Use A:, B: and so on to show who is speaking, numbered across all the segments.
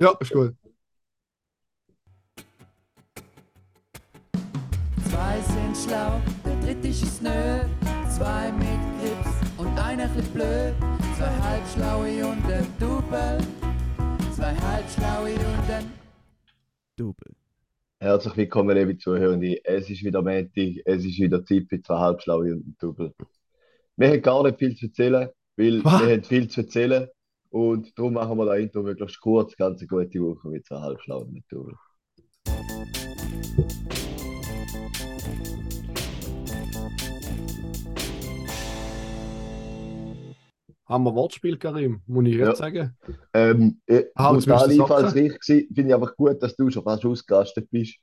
A: Ja, ist gut.
B: Zwei sind schlau, der dritte ist nö. Zwei mit Grips und einer bisschen blöd. Zwei halbschlaue und ein Double. Zwei halbschlaue und ein
A: Double.
C: Herzlich willkommen, liebe Zuhörende. Es ist wieder Montag, es ist wieder Zeit für zwei Halbschlaue und ein Double. Wir haben gar nicht viel zu erzählen, weil
A: Was?
C: wir haben viel zu erzählen und darum machen wir das Intro möglichst kurz. Ganz eine gute Woche mit zwei Halbschlauen Double.
A: Haben wir Wortspiel, Karim? Muss ich
C: Ja.
A: jetzt sagen?
C: Ähm, äh, brutal
A: müsstest du sagen.
C: einfallsreich gewesen. Finde ich einfach gut, dass du schon fast ausgerastet bist,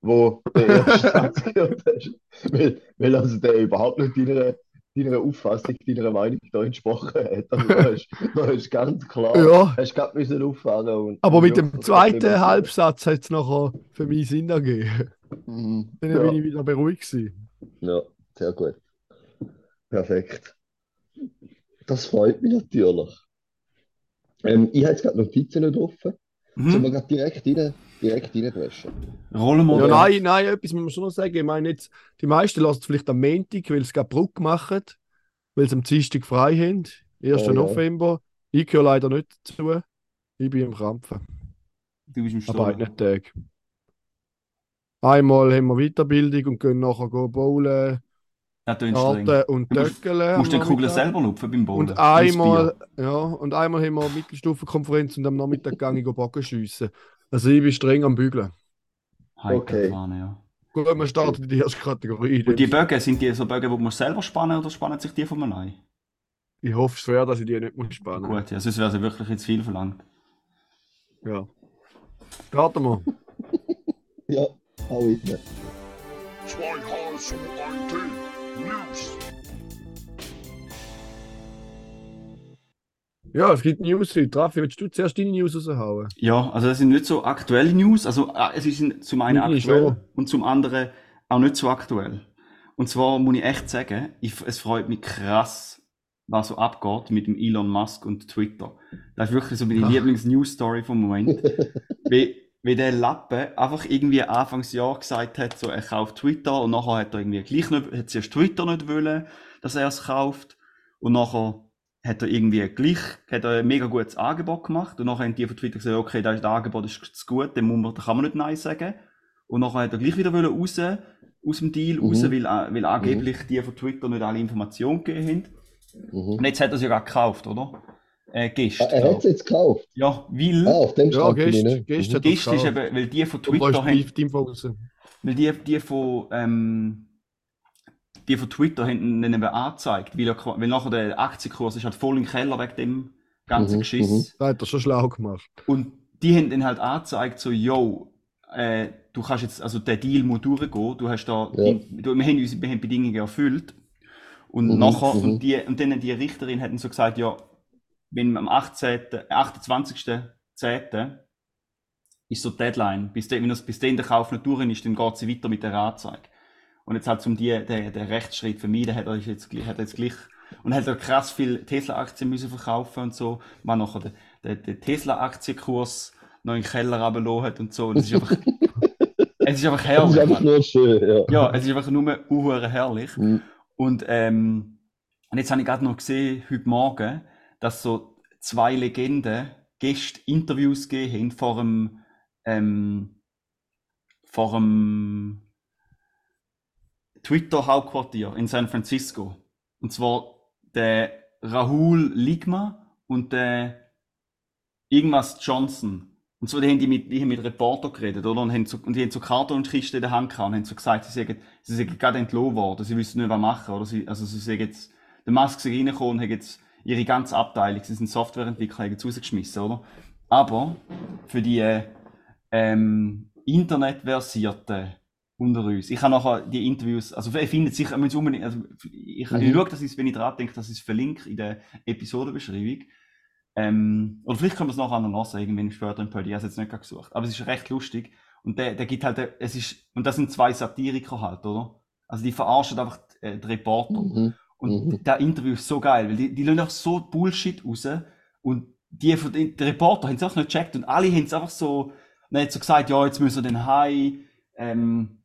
C: wo der erste Satz gehört hast. Weil, weil also der überhaupt nicht deiner, deiner Auffassung, deiner Meinung da entsprochen hat. Also da ist, da ist ganz klar,
A: Ja.
C: hast gerade müssen auffahren und
A: Aber mit dem zweiten Halbsatz hat es nachher für mich Sinn ergeben.
C: Mhm.
A: Dann
C: Ja.
A: bin ich wieder beruhigt gewesen.
C: Ja, sehr gut. Perfekt. Das freut mich natürlich. Ähm, ich habe jetzt gerade Notizen nicht offen. Sollen wir
D: Mhm.
C: gerade direkt rein, direkt reindreschen?
D: Rollen wir
A: Ja, nein, nein, etwas muss man schon noch sagen. Ich meine, jetzt, die meisten lassen es vielleicht am Montag, weil sie keine Brücke machen, weil sie am Dienstag frei haben. 1.
C: Oh ja.
A: November. Ich gehöre leider nicht dazu. Ich bin im Krampfen.
D: Du bist im
A: An
D: Sturm.
A: beiden Tagen. Einmal haben wir Weiterbildung und können nachher go bowlen. Karten und
D: musst-
A: Töckeln.
D: Du musst die Kugel
A: Nachmittag.
D: selber lupfen beim Bowlen.
A: Und einmal, ja, und einmal haben wir Mittelstufenkonferenz und am Nachmittag gehe ich Bogen schiessen. Also ich bin streng am Bügeln.
D: Heike
C: Okay.
D: Ja.
A: Gut, wir starten in die erste Kategorie.
D: Und die Bögen, sind die so Bögen, die man selber spannen oder spannen sich die von allein?
A: Ich hoffe schwer, dass ich die nicht muss spannen muss.
D: Gut, ja, sonst wäre es wirklich jetzt viel verlangt.
A: Ja. Starten wir.
C: Ja, hau rein.
E: Zwei Hals und ein Tee. News.
A: Ja, es gibt News heute. Raffi, willst du zuerst deine News raushauen?
D: Ja, also das sind nicht so aktuelle News. Also äh, es ist zum einen
A: Meine
D: aktuell
A: schon.
D: und zum anderen auch nicht so aktuell. Und zwar muss ich echt sagen, ich, es freut mich krass, was so abgeht mit dem Elon Musk und Twitter. Das ist wirklich so meine
A: Ach.
D: Lieblings-News-Story vom Moment. wie, wie der Lappe einfach irgendwie Anfangsjahr gesagt hat, so, er kauft Twitter und nachher hat er irgendwie gleich nicht, hat zuerst Twitter nicht wollen, dass er es kauft und nachher hat er irgendwie gleich, hat er ein mega gutes Angebot gemacht und nachher haben die von Twitter gesagt, okay, das, Angebot ist zu gut, dem muss man, kann man nicht Nein sagen. Und nachher hat er gleich wieder wollen raus, aus dem Deal raus,
C: Mhm.
D: weil, weil angeblich die von Twitter nicht alle Informationen gegeben haben.
C: Mhm.
D: Und jetzt hat er es ja gerade gekauft, oder? Äh, gestern.
C: er hat es jetzt gekauft.
D: Ja, weil,
C: Ah, auf dem
A: Ja,
C: Mhm.
A: hat er
D: gestern ist eben, weil die von Twitter haben, weil die, die von, ähm, die von Twitter ihn dann eben angezeigt, weil, er, weil nachher der Aktienkurs ist halt voll im Keller wegen dem ganzen
C: Mhm,
D: Geschiss.
C: mhm.
A: Da hat er schon schlau gemacht.
D: Und die haben dann halt angezeigt, so, yo, äh, du kannst jetzt, also der Deal muss durchgehen, du hast da,
C: Ja.
D: die, du, wir haben unsere wir haben die Bedingungen erfüllt. Und
C: Mhm,
D: nachher,
C: mhm.
D: und, die, und dann die Richterin hat dann so gesagt, ja, wenn am 18., 28.10. ist so Deadline, bis, de, wenn das bis dahin der Kauf nicht durch ist, dann geht sie weiter mit der Anzeige. Und jetzt halt zum die, der, der Rechtsschritt vermeiden, hat er jetzt, hat er jetzt gleich, und hat er krass viel Tesla-Aktien müssen verkaufen und so, man nachher den, den, den Tesla-Aktienkurs noch in den Keller runtergelassen hat und so, und es ist einfach, es ist einfach
C: Das ist
D: herrlich,
C: einfach nur schön, ja.
D: Ja, es ist einfach nur uhuere herrlich.
C: Mhm.
D: Und, ähm, und jetzt habe ich gerade noch gesehen, heute Morgen, dass so zwei Legenden Gäste Interviews gegeben haben vor dem, ähm, vor dem Twitter-Hauptquartier in San Francisco. Und zwar der Rahul Ligma und der irgendwas Johnson. Und so, die haben die mit, die haben mit Reporter geredet, oder? Und, haben so, und die haben so Kartonkisten in der Hand gehabt und haben so gesagt, sie sagen, sie sind gerade entlohnt worden, sie wissen nicht, was machen, oder? Sie, also, sie sagen jetzt, der Musk ist reingekommen und hat jetzt ihre ganze Abteilung, sie sind Softwareentwickler, haben jetzt rausgeschmissen, oder? Aber, für die, äh, ähm, Internetversierten unter uns, ich habe nachher die Interviews, also, ihr findet sicher, müsst unbedingt, also, ich,
C: Mhm.
D: ich schaue, dass ich, wenn ich dran denke, dass ich es verlinke in der Episodenbeschreibung. Ähm, oder vielleicht können wir es nachher noch lassen, irgendwann später im Pödi. Ich habe es jetzt nicht gesucht. Aber es ist recht lustig. Und der, der gibt halt, es ist, und das sind zwei Satiriker halt, oder? Also die verarschen einfach äh, die Reporter.
C: Mhm.
D: Und
C: Mhm.
D: der Interview ist so geil, weil die, die lassen auch so Bullshit raus und die, von den, die Reporter haben es einfach nicht gecheckt und alle haben es einfach so, dann hat so gesagt, ja, jetzt müssen wir den Hai, ähm,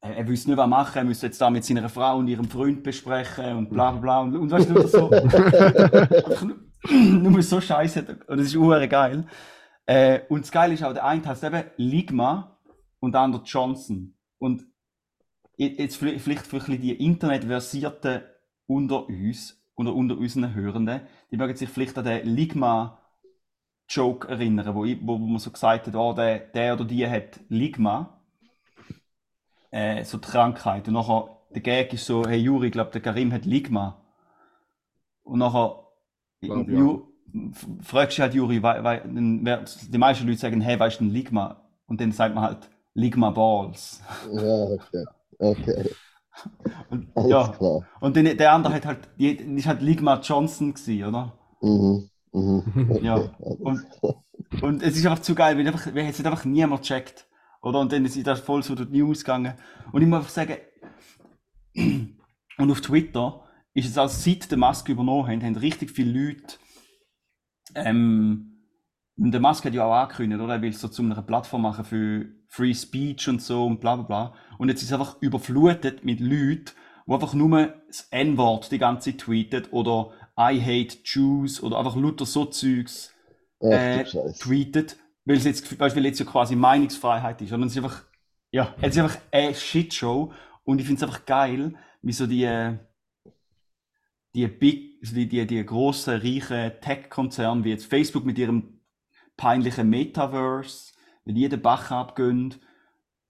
D: er, er wüsste nicht, was machen, er müsste jetzt da mit seiner Frau und ihrem Freund besprechen und bla bla bla. Und, und weißt du, so, nur, so scheiße. Und das ist uhr geil. Äh, und das Geile ist auch, der eine heißt eben Ligma und der andere Johnson. Und jetzt vielleicht vielleicht für die Internetversierten unter uns, oder unter unseren Hörenden, die mögen sich vielleicht an den Ligma-Joke erinnern, wo, ich, wo, wo man so gesagt hat, oh, der, der oder die hat Ligma, äh, so die Krankheit. Und nachher, der Gag ist so, hey Juri, ich glaube, der Karim hat Ligma. Und nachher,
A: Glaub.
D: Ju, fragst du halt Juri, wei, wei, dann wär- die meisten Leute sagen, hey, weißt du ein Ligma? Und dann sagt man halt, Ligma Balls.
C: Ja, okay. Okay,
D: Und,
C: alles
D: ja,
C: klar.
D: und dann, der andere hat halt, ist halt Ligma Johnson gewesen, oder?
C: Mhm. Mhm. Okay,
D: Ja, und-. Und es ist einfach zu geil, weil einfach, weil es hat einfach niemand checkt. Oder? Und dann ist das voll so durch die News gegangen. Und ich muss einfach sagen, und auf Twitter ist es auch seit der Musk übernommen haben, haben richtig viele Leute, ähm, und der Musk hat ja auch angekündigt, oder? Er will so zu einer Plattform machen für Free Speech und so und bla bla bla. Und jetzt ist es einfach überflutet mit Leuten, die einfach nur das N-Wort die ganze Zeit tweeten oder I hate Jews oder einfach lauter so Zeugs äh, tweetet, weil es jetzt, weißt, weil jetzt ja quasi Meinungsfreiheit ist. Und es ist einfach, ja, es ist einfach eine Shitshow. Und ich finde es einfach geil, wie so die, äh, die big, die, die, die grossen, reichen Tech-Konzerne wie jetzt Facebook mit ihrem peinlichen Metaverse, wenn die den Bach abgehen,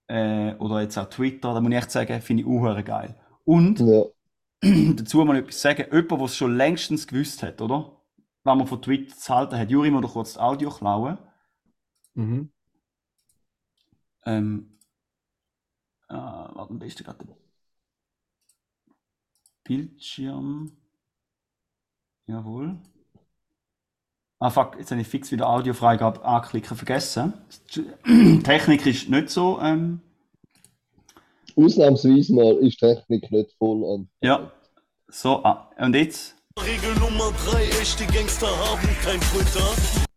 D: äh, oder jetzt auch Twitter, da muss ich echt sagen, finde ich auch geil. Und
C: Ja.
D: dazu mal etwas sagen, jemand, der es schon längstens gewusst hat, oder? Wenn man von Twitter zu halten hat, Juri, mal kurz das Audio klauen.
A: Mhm.
D: Ähm, äh, warte, am besten gerade den Bildschirm. Jawohl. Ah, fuck, jetzt habe ich fix wieder Audiofreigabe anklicken vergessen. Technik ist nicht so, ähm,
C: Ausnahmsweise mal ist Technik nicht voll an.
D: ja. So, ah, und jetzt?
F: Regel Nummer 3, echte Gangster haben kein Twitter.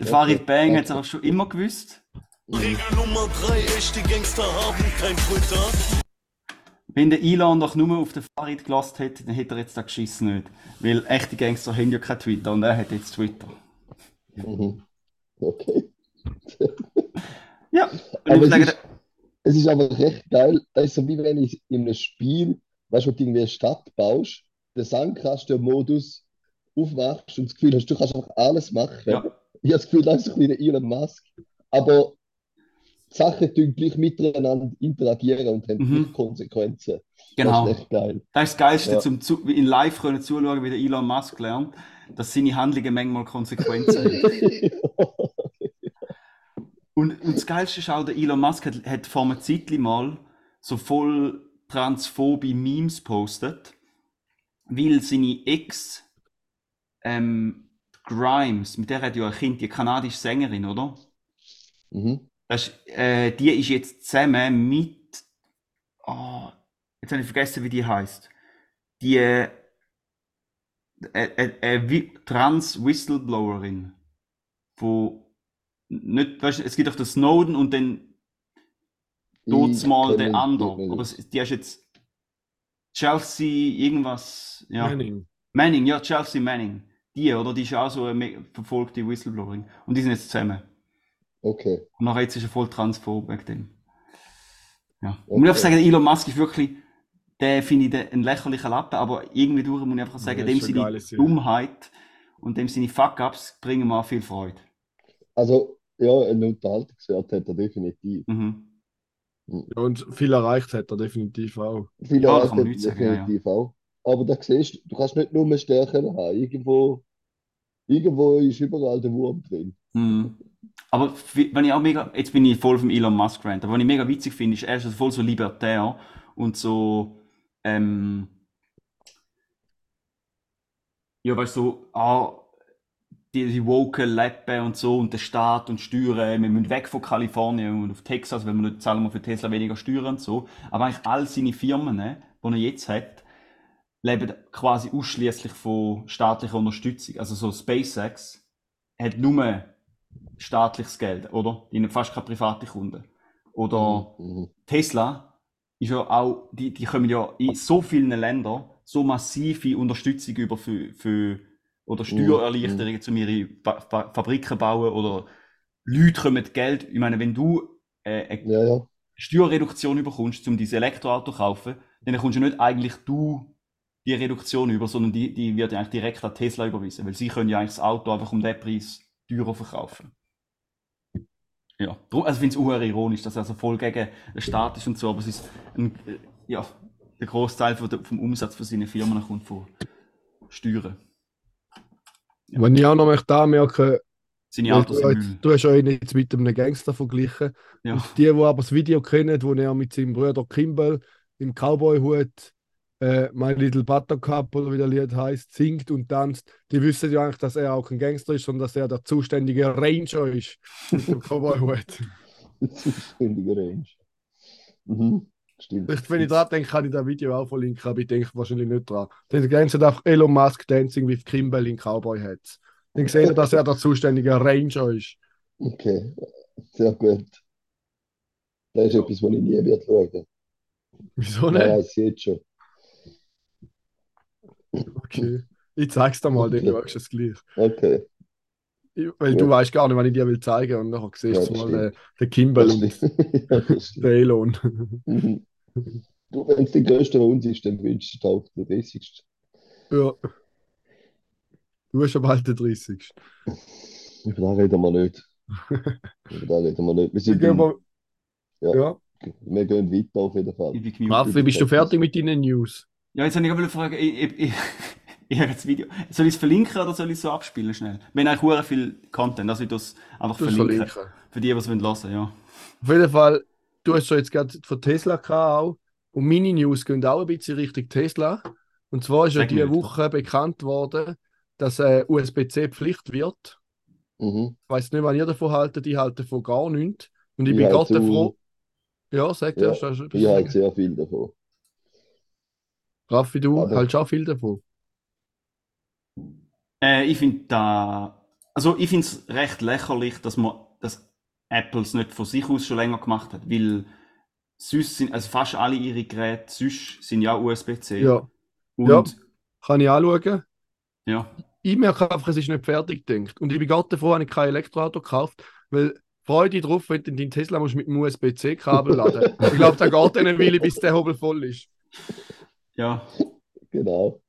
D: Der Farid Bang hat es aber schon immer gewusst.
F: Regel Nummer 3, echte Gangster haben kein Twitter.
D: Wenn der Elon doch nur auf den Farid gelassen hätte, dann hätte er jetzt da geschissen nicht. Weil echte Gangster haben ja kein Twitter und er hat jetzt Twitter.
C: Mhm. Okay.
D: Ja,
C: Aber
D: ich
C: es
D: sage,
C: ist, es ist aber recht geil. Das ist so wie wenn ich in einem Spiel, weißt du, wo du irgendwie eine Stadt baust, den Sandkasten-Modus aufmachst und das Gefühl hast, du kannst einfach alles machen.
D: Ja.
C: Ich habe das Gefühl, das ist ein bisschen Elon Musk. Aber die Sachen tun gleich miteinander interagieren und haben
D: Mhm.
C: Konsequenzen.
D: genau.
C: Das ist echt geil.
D: Das ist das Geilste,
C: Ja.
D: zum zu, in live können zuschauen, wie der Elon Musk lernt, dass seine Handlungen manchmal Konsequenzen haben. Und, und das Geilste ist auch, der Elon Musk hat, hat vor einer Zeit mal so voll transphobe Memes postet, weil seine Ex ähm, Grimes, mit der hat ja ein Kind, die kanadische Sängerin, oder?
C: Mhm.
D: Das ist, äh, die ist jetzt zusammen mit. Oh, jetzt habe ich vergessen, wie die heißt. Die äh, äh, äh, äh, Trans-Whistleblowerin. Wo. Nicht, weißt, du, es gibt doch den Snowden und dann tut's mal
C: kenn
D: den anderen. Aber die ist jetzt. Chelsea, irgendwas. Ja.
A: Manning.
D: Manning, ja, Chelsea Manning. Die, oder? Die ist auch so eine verfolgte Whistleblowerin. Und die sind jetzt zusammen.
C: Okay.
D: Und nachher jetzt ist er voll transphob wegen dem. Ja. Und
C: Okay.
D: ich muss einfach sagen, Elon Musk ist wirklich, der finde ich den- ein lächerlicher Lappen, aber irgendwie durch muss ich einfach sagen,
A: Ja,
D: dem seine. Dummheit und dem seine Fuck-Ups bringen mir auch viel Freude.
C: Also, ja, einen Unterhaltungswert hat er definitiv.
D: Mhm.
A: Ja, und viel erreicht hat er definitiv auch.
C: Viele
D: Ja, kann man nicht sagen, ja, ja.
C: definitiv auch. Aber da siehst du, du kannst nicht nur Stärken haben. Irgendwo, irgendwo ist überall der Wurm drin.
D: Mhm. Aber wenn ich auch mega, jetzt bin ich voll vom Elon Musk Rant, aber was ich mega witzig finde, ist, er ist voll so libertär und so, ähm, ja, weißt du, ah, die, die woke Lappen und so und der Staat und Steuern, wir müssen weg von Kalifornien und auf Texas, weil wir nicht zahlen wir für Tesla weniger Steuern und so. Aber eigentlich all seine Firmen, ne, die er jetzt hat, leben quasi ausschließlich von staatlicher Unterstützung. Also so SpaceX hat nur staatliches Geld, oder? Die haben fast keine private Kunden. Oder
C: Mhm.
D: Tesla ist ja auch, die, die kommen ja in so vielen Ländern so massive Unterstützung über für, für oder Steuererleichterungen, um ihre Fa Fa Fabriken bauen oder Leute kommen Geld. Ich meine, wenn du äh, eine
C: Ja, ja.
D: Steuerreduktion bekommst, um dieses Elektroauto zu kaufen, dann kommst du nicht eigentlich du die Reduktion über, sondern die, die wird ja eigentlich direkt an Tesla überwiesen, weil sie können ja eigentlich das Auto einfach um den Preis teurer verkaufen. Ja, also ich finde es auch ironisch, dass er also voll gegen den Staat ist und so, aber es ist ein, äh, ja, der Großteil der, vom Umsatz von seinen Firmen kommt von Steuern.
A: Wenn ich auch noch möchte anmerken,
D: Seine Autos
A: du,
D: sind
A: du hast ja ihn jetzt mit einem Gangster verglichen.
D: Ja.
A: Und die, die aber das Video kennen, wo er mit seinem Bruder Kimball im Cowboy-Hut äh, My Little Buttercup oder wie der Lied heißt, singt und tanzt, die wissen ja eigentlich, dass er auch kein Gangster ist, sondern dass er der zuständige Ranger ist mit dem Cowboy-Hut.
C: Zuständiger Range. Mhm. Stimmt.
A: Wenn ich dran denke, kann ich das Video auch verlinken, aber ich denke wahrscheinlich nicht dran. Dann gehen sie einfach Elon Musk Dancing with Kimball in Cowboy Hats. Dann sehen sie, dass er der zuständige Ranger ist.
C: Okay, sehr gut. Das ist etwas, was ich nie werde schauen.
A: Wieso
C: Ja,
A: nicht?
C: ich sehe es schon.
A: Okay. Ich zeig's dir mal, dann
C: Okay.
A: schaust du es gleich.
C: Okay.
A: Ich- Weil
C: Ja.
A: du weißt gar nicht, wann ich dir will zeigen und nachher siehst
C: Ja,
A: du mal den, den Kimball und.
C: Ja,
A: den Elon.
C: Mhm. Du, wenn es der größte bei uns ist, dann wünschst du dir auch den 30.
A: ja. Du hast aber halt den 30.
C: Über das reden wir nicht. Über das reden wir nicht. Wir,
A: Wir
C: sind
A: mal,
C: Ja.
A: ja.
C: wir gehen weiter auf jeden Fall.
A: Raffi, bist du fertig mit deinen News?
D: Ja, jetzt habe ich gerade fragen, ich, ich, ich, ich habe das Video. Soll ich es verlinken oder soll ich es so abspielen schnell? Wir haben eigentlich hure viel Content, also ich das einfach verlinken.
A: verlinken.
D: Für die, die es hören wollen, ja.
A: Auf jeden Fall, du hast schon jetzt gerade von Tesla gehabt auch. Und meine News gehen auch ein bisschen Richtung Tesla. Und zwar ist ja
D: Sag
A: diese
D: nicht.
A: Woche bekannt worden, dass äh, USB-C Pflicht wird.
C: Mhm.
A: Ich weiß nicht, was ihr davon haltet. Ich halte davon gar nichts. Und ich
C: Ich
A: bin gerade froh. Ja, sag
C: Ja,
A: etwas
C: Ich halte sehr viel davon.
A: Raffi, du
C: Aber-
A: hältst auch viel davon.
D: Äh, ich finde da, also ich finde es recht lächerlich, dass man, dass Apple es nicht von sich aus schon länger gemacht hat, weil sonst sind, also fast alle ihre Geräte sonst sind ja USB-C.
A: Ja,
D: Und
A: Ja. kann ich anschauen.
D: ja.
A: Ich merke einfach, es ist nicht fertig gedacht. Und ich bin gerade davor, habe ich kein Elektroauto gekauft, weil Freude drauf, wenn du deinen Tesla musst mit dem USB-C-Kabel laden. ich glaube, da geht dann eine Weile, bis der Hobel voll ist.
D: Ja.
C: Genau.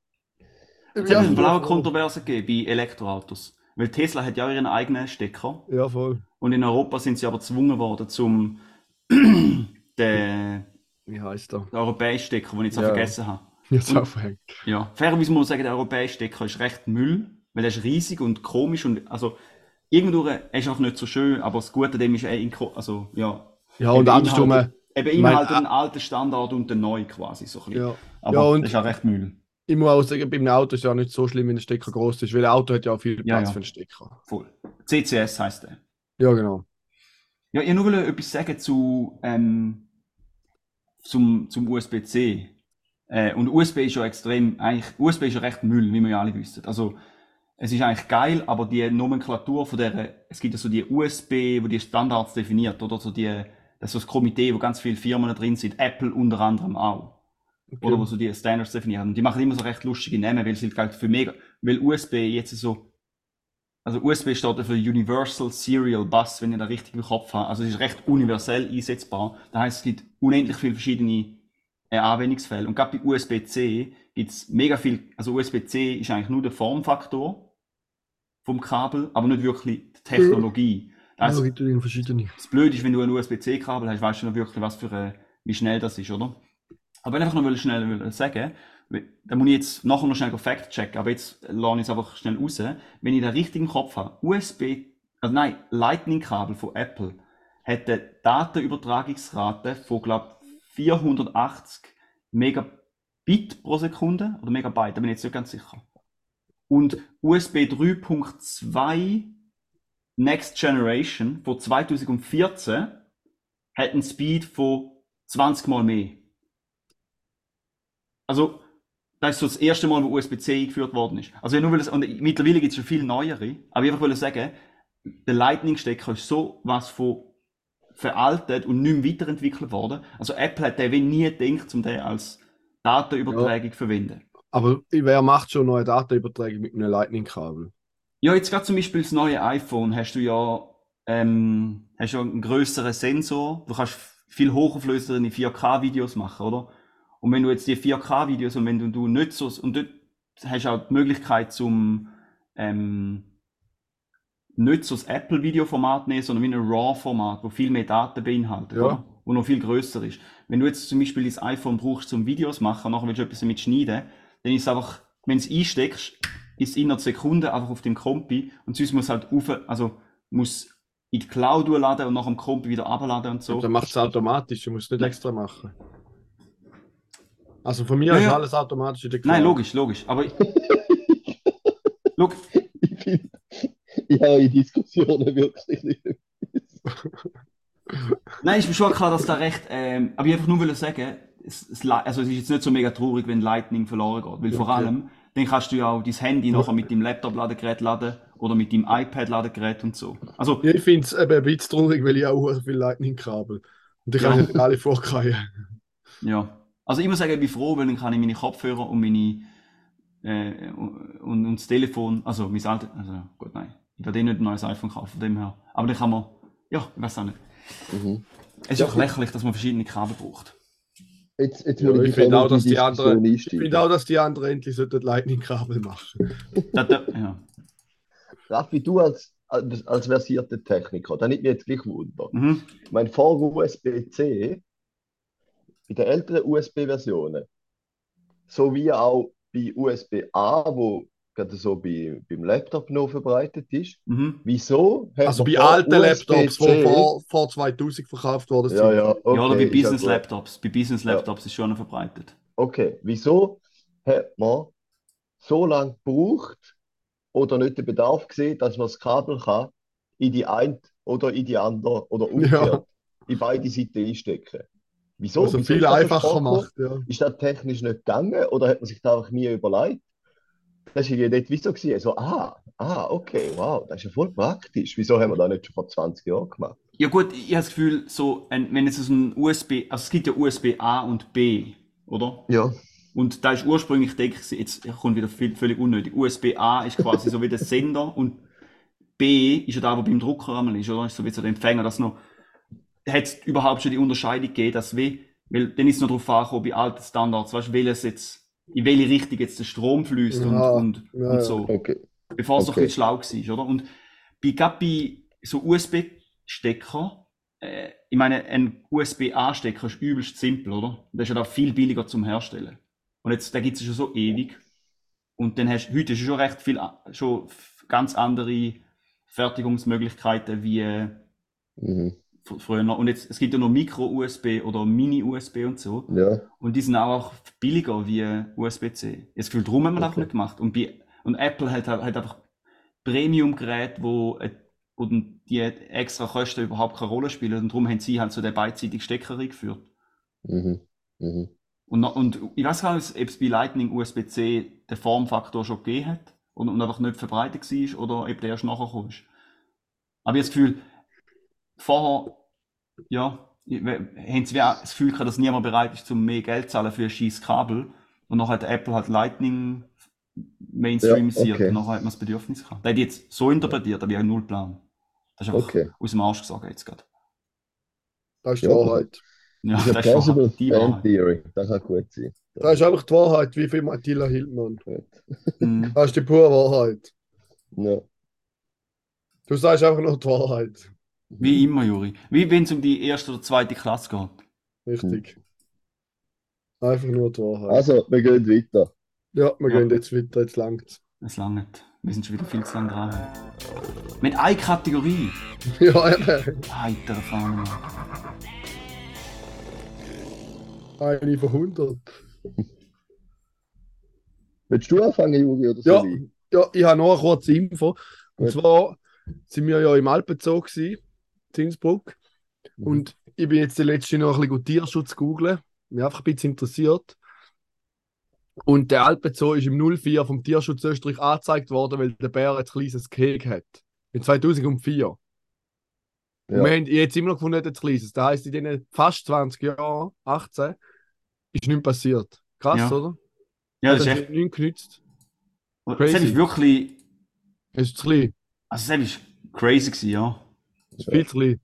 D: Es hat eine blaue. Kontroverse gegeben bei Elektroautos. Weil Tesla hat ja auch ihren eigenen Stecker.
A: Ja, voll.
D: Und in Europa sind sie aber gezwungen worden, zum den,
A: Wie heißt der?
D: den europäischen Stecker, den ich jetzt auch
A: Ja.
D: vergessen habe.
A: Jetzt
D: Und-
A: aufhängt.
D: Ja, fairerweise muss man sagen, der europäische Stecker ist recht Müll, weil er ist riesig und komisch und also irgendwo er ist auch nicht so schön, aber das Gute an dem ist er inko- also ja,
A: Ja, und andersrum.
D: Inhalte- er
A: mein-
D: den alten Standard und den neuen quasi so ein bisschen.
A: Ja.
D: Aber
A: Ja, und-
D: das ist auch recht Müll.
A: Ich muss auch sagen, bei einem Auto ist es ja nicht so schlimm, wenn der Stecker groß ist, weil ein Auto hat ja auch viel Platz
D: Ja, ja.
A: für einen Stecker.
D: Voll. CCS heißt der.
A: Ja, genau.
D: Ja, ich wollte nur etwas sagen zu, ähm, zum, zum USB-C. Äh, und USB ist ja extrem, eigentlich, USB ist ja recht Müll, wie wir ja alle wissen. Also, es ist eigentlich geil, aber die Nomenklatur von der, es gibt ja so die USB, wo die Standards definiert, oder so die, das ist so das Komitee, wo ganz viele Firmen drin sind, Apple unter anderem auch. Oder wo so die Standards definieren. Und die machen immer so recht lustige Namen, weil sie halt für mega, weil USB jetzt so, also USB steht für Universal Serial Bus, wenn ich da richtig im Kopf habe. Also es ist recht universell einsetzbar. Das heißt, es gibt unendlich viele verschiedene äh, Anwendungsfälle. Und gerade bei USB-C gibt es mega viel, also USB-C ist eigentlich nur der Formfaktor vom Kabel, aber nicht wirklich die Technologie. Das
A: Ja, gibt es verschiedene.
D: das Blöde ist, wenn du ein USB-C-Kabel hast, weißt du noch wirklich, was für ein, wie schnell das ist, oder? Aber wenn ich einfach noch schnell will sagen da muss ich jetzt nachher noch schnell Fact checken, aber jetzt lasse ich es einfach schnell raus. Wenn ich den richtigen Kopf habe, USB, also nein, Lightning-Kabel von Apple hat eine Datenübertragungsrate von, glaube 480 Megabit pro Sekunde oder Megabyte, da bin ich jetzt nicht ganz sicher. Und USB 3.2 Next Generation von 2014 hat einen Speed von 20 mal mehr. Also, das ist so das erste Mal, wo USB-C eingeführt worden ist. Also ja, nur weil es, und mittlerweile gibt es schon viel neuere, aber ich einfach wollte sagen, der Lightning-Stecker ist so was von veraltet und nicht mehr weiterentwickelt worden. Also Apple hat den nie gedacht, um den als Datenübertragung zu verwenden.
A: Aber wer macht schon neue Datenübertragung mit einem Lightning-Kabel?
D: Ja, jetzt gerade zum Beispiel das neue iPhone hast du ja, ähm, hast ja einen größeren Sensor. Du kannst viel hochauflösendere 4K-Videos machen, oder? Und wenn du jetzt die 4K-Videos und wenn du, du nicht so, und dort hast du auch die Möglichkeit zum, ähm, nicht so das Apple-Videoformat nehmen, sondern wie ein RAW-Format, wo viel mehr Daten beinhaltet,
A: Ja.
D: oder? Wo noch viel größer ist. Wenn du jetzt zum Beispiel das iPhone brauchst zum Videos machen, und nachher willst du etwas damit schneiden, dann ist es einfach, wenn du es einsteckst, ist innerhalb Sekunden einfach auf dem Kompi und sonst muss halt auf, also muss in die Cloud laden und nach dem Kompi wieder abladen und so.
A: Dann macht es automatisch, du musst es nicht extra machen. Also von mir
D: Ja,
A: ist
D: ja.
A: alles automatisch in der
D: Nein,
A: Cloud.
D: logisch, logisch. Aber Look,
C: Ich, ich habe in Diskussionen wirklich nicht.
D: Nein, ist mir schon klar, dass da recht. Ähm, aber ich einfach nur will sagen, es, es, also es ist jetzt nicht so mega traurig, wenn Lightning verloren geht. Weil vor
A: Okay.
D: allem, dann kannst du ja auch dein Handy nachher mit deinem Laptop-Ladegerät laden oder mit deinem iPad-Ladegerät und so. Also,
A: Ja, ich finde es eben ein bisschen traurig, weil ich auch so viel Lightning-Kabel und ich
D: Ja.
A: kann nicht alle vorkriegen.
D: ja. Also ich muss sagen, ich bin froh, weil dann kann ich meine Kopfhörer und meine äh, und, und das Telefon, also mein altes, also gut, nein, ich werde eh nicht ein neues iPhone kaufen, von dem her. Aber dann kann man, ja, ich weiß auch nicht.
C: Mhm.
D: Es ist
C: Ja,
D: auch lächerlich, dass man verschiedene Kabel braucht.
C: Jetzt, jetzt
A: Ja, ich
C: ich
A: finde auch, dass die
C: Diskussion
A: anderen- Ich
C: einsteigen.
A: finde auch, dass die anderen endlich sollten Lightning-Kabel machen.
D: Ja.
G: Raffi, du als, als, als versierter Techniker, da nimmt mich jetzt gleich Wunder.
D: Mhm.
G: Ich meine, vor USB-C, bei den älteren USB-Versionen, sowie auch bei USB-A, wo gerade so bei, beim Laptop noch verbreitet ist,
D: Mhm.
G: wieso hat
A: Also bei alten Laptops, die vor, vor 2000 verkauft worden sind.
G: Ja, ja, okay,
D: ja, oder bei
G: ist ja
D: Business. Laptops. Bei Business Laptops ist schon noch verbreitet.
G: Okay, wieso hat man so lange gebraucht oder nicht den Bedarf gesehen, dass man das Kabel kann in die eine oder in die andere oder umgekehrt in beide Seiten einstecken? Wieso?
A: Also
G: Wieso
A: viel
G: ist das so
A: einfacher macht. Ja.
G: Ist das technisch nicht gegangen oder hat man sich da einfach nie überlegt? Das war ja nicht wieso gewesen. So, ah, ah, okay, wow, das ist ja voll praktisch. Wieso haben wir das nicht schon vor 20 Jahren gemacht?
D: Ja gut, ich habe das Gefühl, so, ein, wenn so ein USB, also es gibt ja USB A und B, oder?
G: Ja.
D: Und da ist ursprünglich, denke ich, jetzt kommt wieder viel, völlig unnötig. USB A ist quasi so wie der Sender und B ist ja da, wo beim Drucker einmal ist, oder? Ist so wie so der Empfänger, das noch, hat es überhaupt schon die Unterscheidung gegeben, dass wie, weil dann ist es noch darauf angekommen, bei alten Standards, weißt du, welches jetzt, in welche Richtung jetzt der Strom fließt und,
A: Ja,
D: und,
A: ja,
D: und so.
C: Okay.
D: bevor es noch
C: Okay.
D: ein bisschen schlau war, oder? Und bei, gerade bei so USB-Stecker, äh, ich meine, ein USB-A-Stecker ist übelst simpel, oder? Der ist ja da viel billiger zum Herstellen. Und jetzt, da gibt es schon so ewig. Und dann hast heute ist schon recht viel, a- schon ganz andere Fertigungsmöglichkeiten wie äh,
C: Mhm.
D: Fr- früher noch. Und jetzt, es gibt ja noch Micro-USB oder Mini-USB und so.
C: Ja.
D: Und die sind auch billiger wie USB-C. Jetzt Gefühl, darum haben wir das auch
C: Okay.
D: nicht gemacht. Und, bei, und Apple hat, hat einfach Premium-Geräte, wo, äh, wo die extra Kosten überhaupt keine Rolle spielen. Und darum haben sie halt so den beidseitigen Stecker eingeführt.
C: Mhm. Mhm.
D: Und, und ich weiß gar nicht, ob es bei Lightning USB-C den Formfaktor schon gegeben hat und, und einfach nicht verbreitet war oder ob der erst nachher ist. Aber ich habe das Gefühl, vorher, ja, haben sie auch das Gefühl gehabt, dass niemand bereit ist, um mehr Geld zu zahlen für ein scheiß Kabel. Und nachher hat Apple halt Lightning mainstreamisiert
C: Ja, okay.
D: und nachher hat man das Bedürfnis gehabt. Der hat jetzt so interpretiert, aber ich habe null Plan. Das ist einfach
C: Okay.
D: aus dem Arsch gesagt jetzt gerade.
A: Das ist die
C: Ja.
A: Wahrheit.
D: Ja,
C: Das ist
D: das ist
C: plausible
D: die Wahrheit.
C: Theory. Das kann gut sein.
A: Das ist einfach die Wahrheit, wie viel Attila Hildmann.
C: Gut.
D: Mhm.
A: Das ist die pure Wahrheit.
C: Ja.
A: Du sagst einfach nur die Wahrheit.
D: Wie immer, Juri. Wie wenn es um die erste oder zweite Klasse geht.
A: Richtig. Einfach nur die Wahrheit.
C: Also, wir gehen weiter.
A: Ja, wir
D: Ja.
A: gehen jetzt weiter, jetzt langt's.
D: Es langt. Wir sind schon wieder viel zu lang dran. Mit einer Kategorie.
A: Ja, eben.
D: Heiter Fahne, Mann.
A: Eine von 100.
C: Willst du anfangen, Juri, oder
A: Ja,
C: soll ich?
A: ja, ich habe noch eine kurze Info. Und
C: Gut.
A: zwar sind wir ja im Alpenzoo gewesen, Innsbruck.
C: Mhm.
A: Und ich bin jetzt die letzte noch ein bisschen Tierschutz googeln. Mich einfach ein bisschen interessiert. Und der Alpenzoo ist im 04 vom Tierschutz Österreich angezeigt worden, weil der Bär ein kleines Gehege hat. In 2004. Und
C: Ja.
A: wir haben jetzt immer noch gefunden, ein kleines. Das heisst, in diesen fast 20 Jahren, 18, ist nichts passiert. Krass,
D: Ja.
A: oder?
D: Ja, das ist echt.
A: nichts genützt.
D: Das
A: crazy.
D: ist wirklich.
A: Es ist klein.
D: Also, das ist crazy gewesen, ja.
A: Es ist viel zu klein.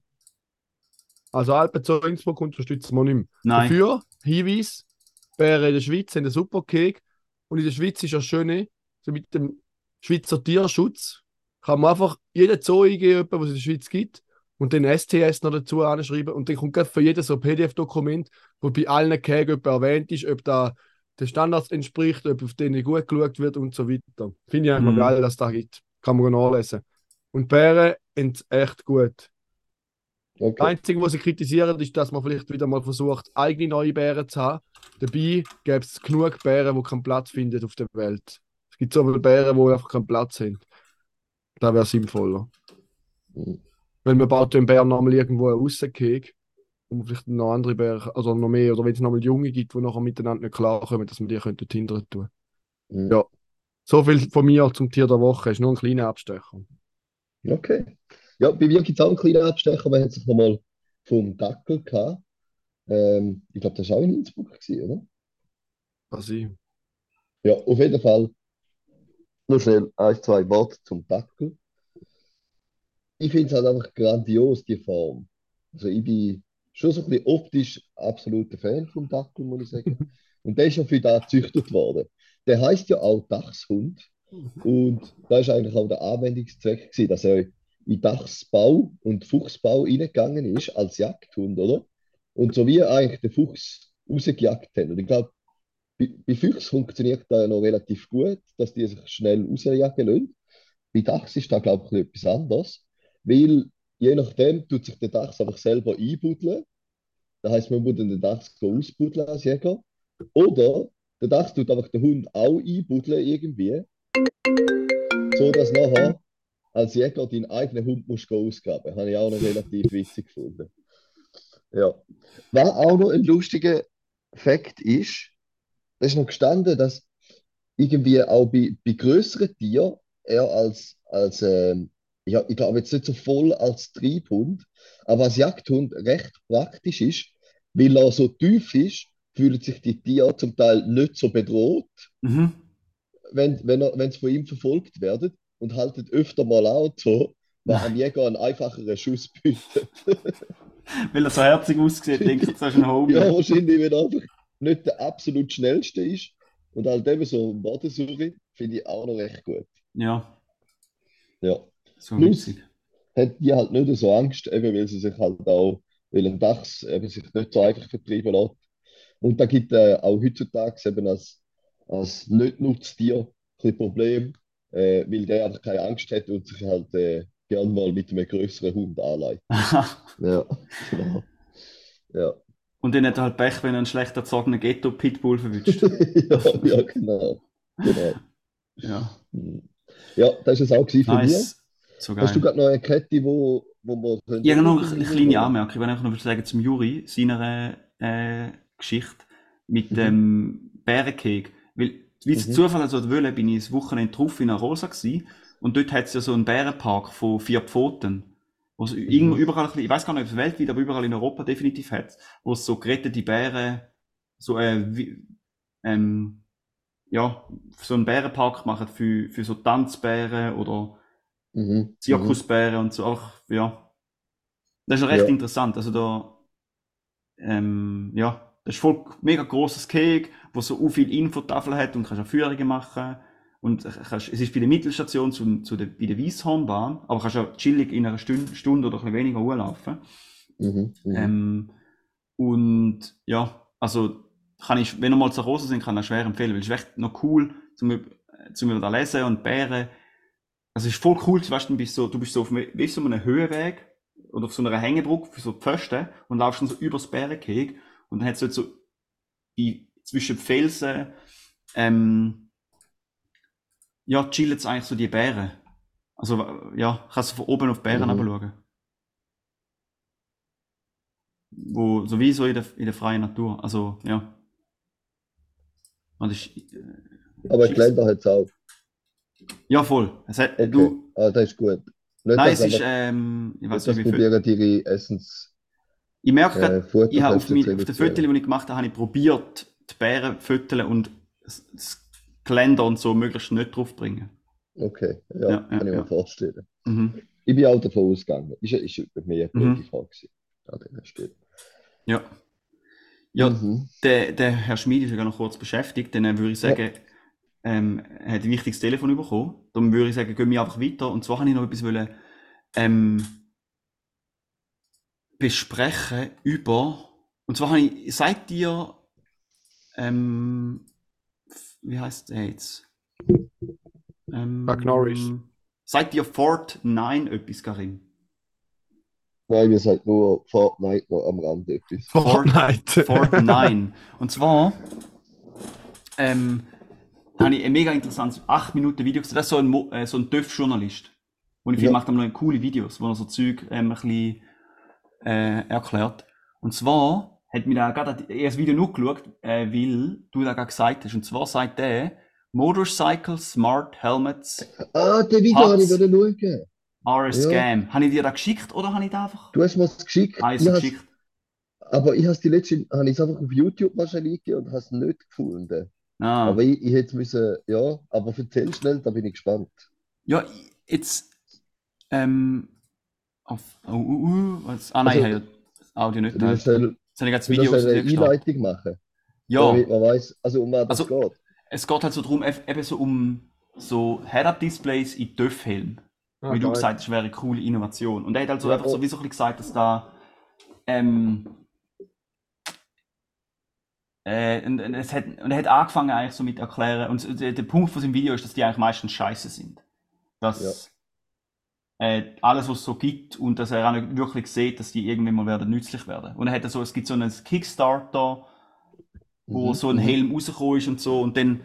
A: Also Alpenzoo Innsbruck unterstützen wir nicht mehr.
D: Nein.
A: Dafür, Hinweis, Bären in der Schweiz haben einen super Keg. Und in der Schweiz ist das Schöne, so mit dem Schweizer Tierschutz, kann man einfach jeden Zoo eingeben, was es in der Schweiz gibt, und den STS noch dazu anschreiben. Und dann kommt für jedes so PDF-Dokument, wo bei allen Kägen erwähnt ist, ob da den Standards entspricht, ob auf denen gut geschaut wird und so weiter. Finde ich eigentlich
D: Mhm.
A: geil, dass es da gibt. Kann man nachlesen. Und Bären sind echt gut. Das
C: Okay.
A: Einzige, was sie kritisieren, ist, dass man vielleicht wieder mal versucht, eigene neue Bären zu haben. Dabei gäbe es genug Bären, die keinen Platz finden auf der Welt. Es gibt so viele Bären, die einfach keinen Platz haben. Das wäre sinnvoller.
C: Mhm.
A: Weil man baut den Bären nochmal irgendwo Aussenkeg, um vielleicht noch andere Bären, also noch mehr, oder wenn es nochmal Junge gibt, die nachher miteinander nicht klarkommen, dass man die könnte hindern tun.
C: Mhm.
A: Ja. So viel von mir zum Tier der Woche. Ist nur ein kleiner Abstecher.
C: Okay. Ja, bei mir gibt es auch einen kleinen Abstecher. Wir haben es nochmal vom Dackel gehabt. Ähm, ich glaube, das war auch in Innsbruck, gewesen, oder?
A: Was ich.
C: Ja, auf jeden Fall. Nur schnell ein, zwei Worte zum Dackel. Ich finde es halt einfach grandios, die Form. Also ich bin schon so ein bisschen optisch absoluter Fan vom Dackel, muss ich sagen. Und der ist ja für das gezüchtet worden. Der heißt ja auch Dachshund. Und da ist eigentlich auch der Anwendungszweck gewesen, dass er in Dachsbau und Fuchsbau reingegangen ist als Jagdhund, oder? Und so wie eigentlich der Fuchs rausgejagt haben. Und ich glaube, bei, bei Füchsen funktioniert das ja noch relativ gut, dass die sich schnell rausjagen lassen. Bei Dachs ist da, glaube ich, etwas anderes, weil je nachdem tut sich der Dachs einfach selber einbuddeln. Das heißt, man muss den Dachs ausbuddeln als Jäger. Oder der Dachs tut einfach den Hund auch einbuddeln irgendwie, so dass nachher als Jäger deinen eigenen Hund musst ausgraben. Habe ich auch noch relativ witzig gefunden. Ja. Was auch noch ein lustiger Fakt ist, da ist noch gestanden, dass irgendwie auch bei, bei größeren Tieren er als, als ähm, ja, ich glaube jetzt nicht so voll als Triebhund, aber als Jagdhund recht praktisch ist, weil er so tief ist, fühlen sich die Tiere zum Teil nicht so bedroht,
D: Mhm.
C: Wenn, wenn, er, wenn sie von ihm verfolgt werden und halten öfter mal so, weil am Jäger einen einfacheren Schuss bietet.
D: Weil er so herzig aussieht, denke ich, das ist ein Home.
C: Ja, wahrscheinlich, wenn er einfach nicht der absolut schnellste ist und halt eben so ein Bodensuche, finde ich auch noch recht gut.
D: Ja,
C: Ja.
D: so
C: Plus-
D: witzig.
C: Hat die halt nicht so Angst, eben weil sie sich halt auch, weil ein Dachs eben sich nicht so einfach vertreiben lässt. Und da gibt äh, auch heutzutage eben als, als Nicht-Nutztier ein bisschen Problem, äh, weil der einfach keine Angst hat und sich halt äh, gern mal mit einem größeren Hund anlegt. Ja, genau. Ja.
D: Und dann hat er halt Pech, wenn er einen schlecht erzogenen Ghetto-Pitbull verwünscht.
C: ja, ja, genau. genau.
D: Ja,
C: Ja, das ist es auch mir.
D: nice. So
C: Hast du gerade noch eine Kette, wo, wo wir können
D: habe noch eine kleine Anmerkung. Ich will einfach noch sagen zum Juri, seiner äh, Geschichte mit
C: Mhm.
D: dem Bärenkeg. Weil, wie es
C: Mhm.
D: Zufall also wollen, bin ich das Wochenende drauf in Arosa gewesen. Und dort hat es ja so einen Bärenpark von vier Pfoten. Wo es
C: Mhm.
D: irgendwo überall, ich weiß gar nicht, ob es weltweit, aber überall in Europa definitiv hat, wo es so gerettete Bären, so, äh, wie, ähm, ja, so einen Bärenpark machen für, für so Tanzbären oder
C: Mhm.
D: Zirkusbären und so auch, ja. Das ist recht
C: Ja.
D: interessant. Also da, ähm, ja, das ist voll mega grosses Keg, wo so u viel Infotafel hat und kannst auch Führungen machen. Und kannst, es ist bei der Mittelstation zu, zu der, bei der Weisshornbahn, aber kannst auch chillig in einer Stunde, Stunde oder ein bisschen weniger rumlaufen.
C: Mhm. Mhm.
D: Ähm, und ja, also kann ich, wenn ihr mal zu Rosa sind, kann ich schwer empfehlen, weil es ist echt noch cool, zum, äh, zum über da lesen und Bären. Also es ist voll cool, weißt, du bist so, du bist so auf einem, wie so einem Höhenweg oder auf so einer Hängebrücke für so Pfosten und laufst dann so übers Bärenkeg und dann hat es dort so die, zwischen Felsen, ähm, ja, chillen eigentlich so die Bären. Also, ja, kannst du von oben auf Bären
C: Mhm.
D: herabschauen. Wo, sowieso in der, in der freien Natur. Also, ja. Ist, äh,
C: Aber. Geländer hat es auch.
D: Ja, voll. Es hat,
C: Okay.
D: du,
C: Ah, das ist gut. Nicht,
D: nein, es ist, ähm, ich weiß
C: nicht,
D: wie viel.
C: probieren ihre Essens
D: Ich merke
C: äh,
D: ich habe auf, mein, auf den. Fotos, die ich gemacht habe, habe ich probiert, die Beeren zu fütteln und das, Geländer und so möglichst nicht draufbringen.
C: Okay, ja,
D: Ja, ja,
C: kann ich
D: ja.
C: mir vorstellen.
D: Mhm.
C: Ich bin auch davon ausgegangen. Ist, ist bei mir eine
D: Mhm.
C: gute Frage gewesen. An dieser Stelle.
D: Ja. Ja,
C: Mhm.
D: der, der Herr Schmid ist ja noch kurz beschäftigt, dann würde ich sagen, ähm, er hat ein wichtiges Telefon bekommen. Darum würde ich sagen, gehen wir einfach weiter. Und zwar habe ich noch etwas wollen, ähm, besprechen über, und zwar habe ich, seid ihr, ähm, wie heißt der jetzt? Ähm,
A: Chuck Norris.
D: Seid ihr Fort 9 etwas, Karim?
C: Nein, wir sagt nur Fortnite noch am Rand etwas.
A: Fortnite.
D: Fort 9. Und zwar ähm, habe ich ein mega interessantes 8 Minuten Video gesehen. Das ist so ein, Mo- äh, so ein TÜV-Journalist. Und ich
C: Ja.
D: macht noch coole Videos, wo er so Zeug ähm, ein bisschen äh, erklärt. Und zwar hat mir da gerade das Video nur geschaut, äh, weil du da gerade gesagt hast. Und zwar sagt der, Motorcycle Smart Helmets
C: Ah, das Video habe ich wieder schauen.
D: are a
C: Ja.
D: scam. Habe ich dir da geschickt oder habe ich da einfach
C: Du hast mir das geschickt.
D: eins
C: Ich
D: geschickt?
C: aber ich habe es die letzte, habe ich es einfach auf YouTube wahrscheinlich und habe es nicht gefunden.
D: Ah.
C: Aber ich, ich hätte müssen, ja, aber erzähl schnell, da bin ich gespannt.
D: Ja, jetzt ähm, auf oh, uh, uh, was, ah nein,
C: Also,
D: ich habe ja das Audio nicht
C: Du Schnell,
D: habe ich das
C: du willst
D: Video dir
C: eine. Einleitung machen,
D: Ja,
C: damit man weiß, also um was das
D: Also-
C: geht.
D: es geht halt so darum, eff- eben so um so Head-Up-Displays in TÜV-Helm.
A: Ah,
D: Wie du
A: geil.
D: gesagt hast, wäre eine coole Innovation. Und er hat halt so
C: Ja,
D: einfach so
C: oh.
D: wie so ein bisschen gesagt, dass da ähm, äh, und, und, es hat, und er hat angefangen eigentlich so mit erklären, und der, der Punkt von seinem Video ist, dass die eigentlich meistens scheiße sind. Dass äh, alles, was es so gibt und dass er auch nicht wirklich sieht, dass die irgendwann mal werden nützlich werden. Und er hat so, es gibt so einen Kickstarter, wo
C: Mhm,
D: so ein
C: mhm.
D: Helm rausgekommen ist und so. Und dann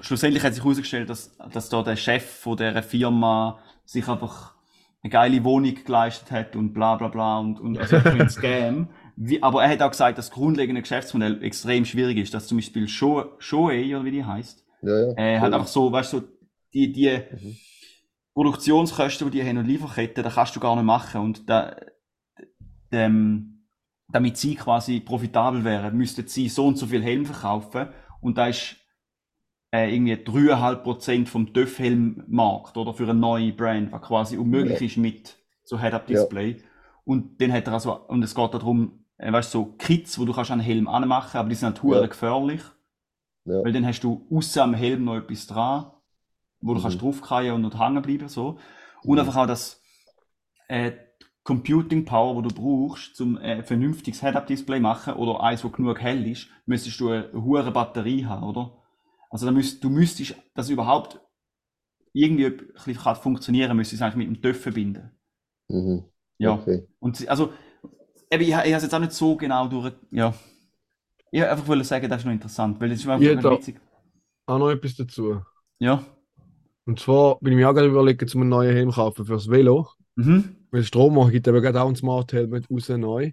D: schlussendlich hat sich herausgestellt, dass, dass da der Chef von dieser Firma sich einfach eine geile Wohnung geleistet hat und bla bla bla und, und also ein Scam. Wie, aber er hat auch gesagt, dass das grundlegende Geschäftsmodell extrem schwierig ist, dass zum Beispiel Shoei, oder wie die heißt,
C: Ja, ja.
D: äh, hat einfach so, weißt du, so, die, die
C: Mhm.
D: Produktionskosten, die die haben und Lieferketten, da kannst du gar nicht machen. Und da, dem, damit sie quasi profitabel wären, müssten sie so und so viel Helm verkaufen. Und da ist äh, irgendwie 3,5% vom TÜV-Helm-Markt oder für eine neue Brand, was quasi unmöglich ist mit so Head-Up-Display. Und dann hat er also, und es geht darum, äh, weißt du, so Kits, wo du kannst an den Helm anmachen, aber die sind halt
C: Ja.
D: ja. gefährlich.
C: Ja.
D: Weil dann hast du außer am Helm noch etwas dran, wo du
C: Mhm.
D: kannst draufkreien und noch hängen bleiben, so. Und
C: Mhm.
D: einfach auch das, äh, Computing Power, wo du brauchst, äh, ein vernünftiges Head-Up-Display machen oder eins, wo genug hell ist, müsstest du eine hohe Batterie haben, oder? Also müsst, du müsstest, dass überhaupt irgendwie ein bisschen kann funktionieren, müsstest du es eigentlich mit dem TÜV verbinden.
C: Mhm.
D: Ja.
C: Okay.
D: Und also, eben, ich, ich habe es jetzt auch nicht so genau durch, ja. Ich wollte einfach sagen, das ist noch interessant, weil das ist einfach
A: Jeder-
D: witzig.
A: Auch noch etwas dazu.
D: Ja.
A: Und zwar bin ich mir auch gerade überlegen, zum einen neuen Helm kaufen fürs Velo.
D: Mhm.
A: Weil Stromer gibt eben gerade auch ein Smart Helmet raus neu.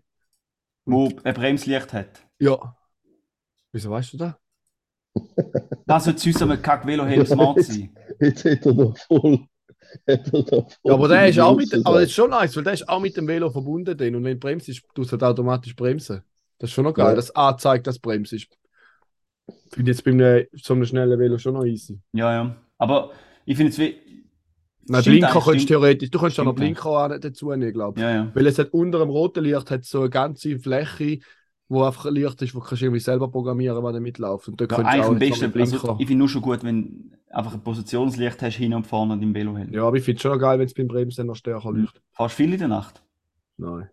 D: Wo ein Bremslicht hat.
A: Ja. Wieso weißt du das?
D: Das wird süß am Kack Velohelm smart sein.
C: Jetzt hat er da voll.
A: Ja, aber der ist auch mit, aber das
C: da.
A: ist schon nice, weil der ist auch mit dem Velo verbunden. Dann. Und wenn du bremst, du halt automatisch bremsen. Das ist schon noch geil,
C: Ja.
A: dass anzeigt, dass bremst ist. Finde ich jetzt bei einem, so einem schnellen Velo schon noch easy.
D: Ja, ja. Aber ich finde es wie.
A: Nein, Blinker könntest du
D: stimmt.
A: theoretisch, du könntest auch noch Blinker an- dazu nehmen, glaube ich.
D: Ja, ja.
A: Weil es hat unter dem roten Licht hat so eine ganze Fläche, wo einfach ein Licht ist, wo du kannst irgendwie selber programmieren, was damit läuft. Und da
D: ja eigentlich
A: du auch
D: am besten. Also,
A: Blinker.
D: ich finde nur schon gut, wenn du einfach ein Positionslicht hast, hin und vorne und im Velohelm.
A: ja, aber ich finde es schon geil, wenn es beim Bremsen noch stärker leuchtet.
D: Fährst du viel in der Nacht?
A: Nein.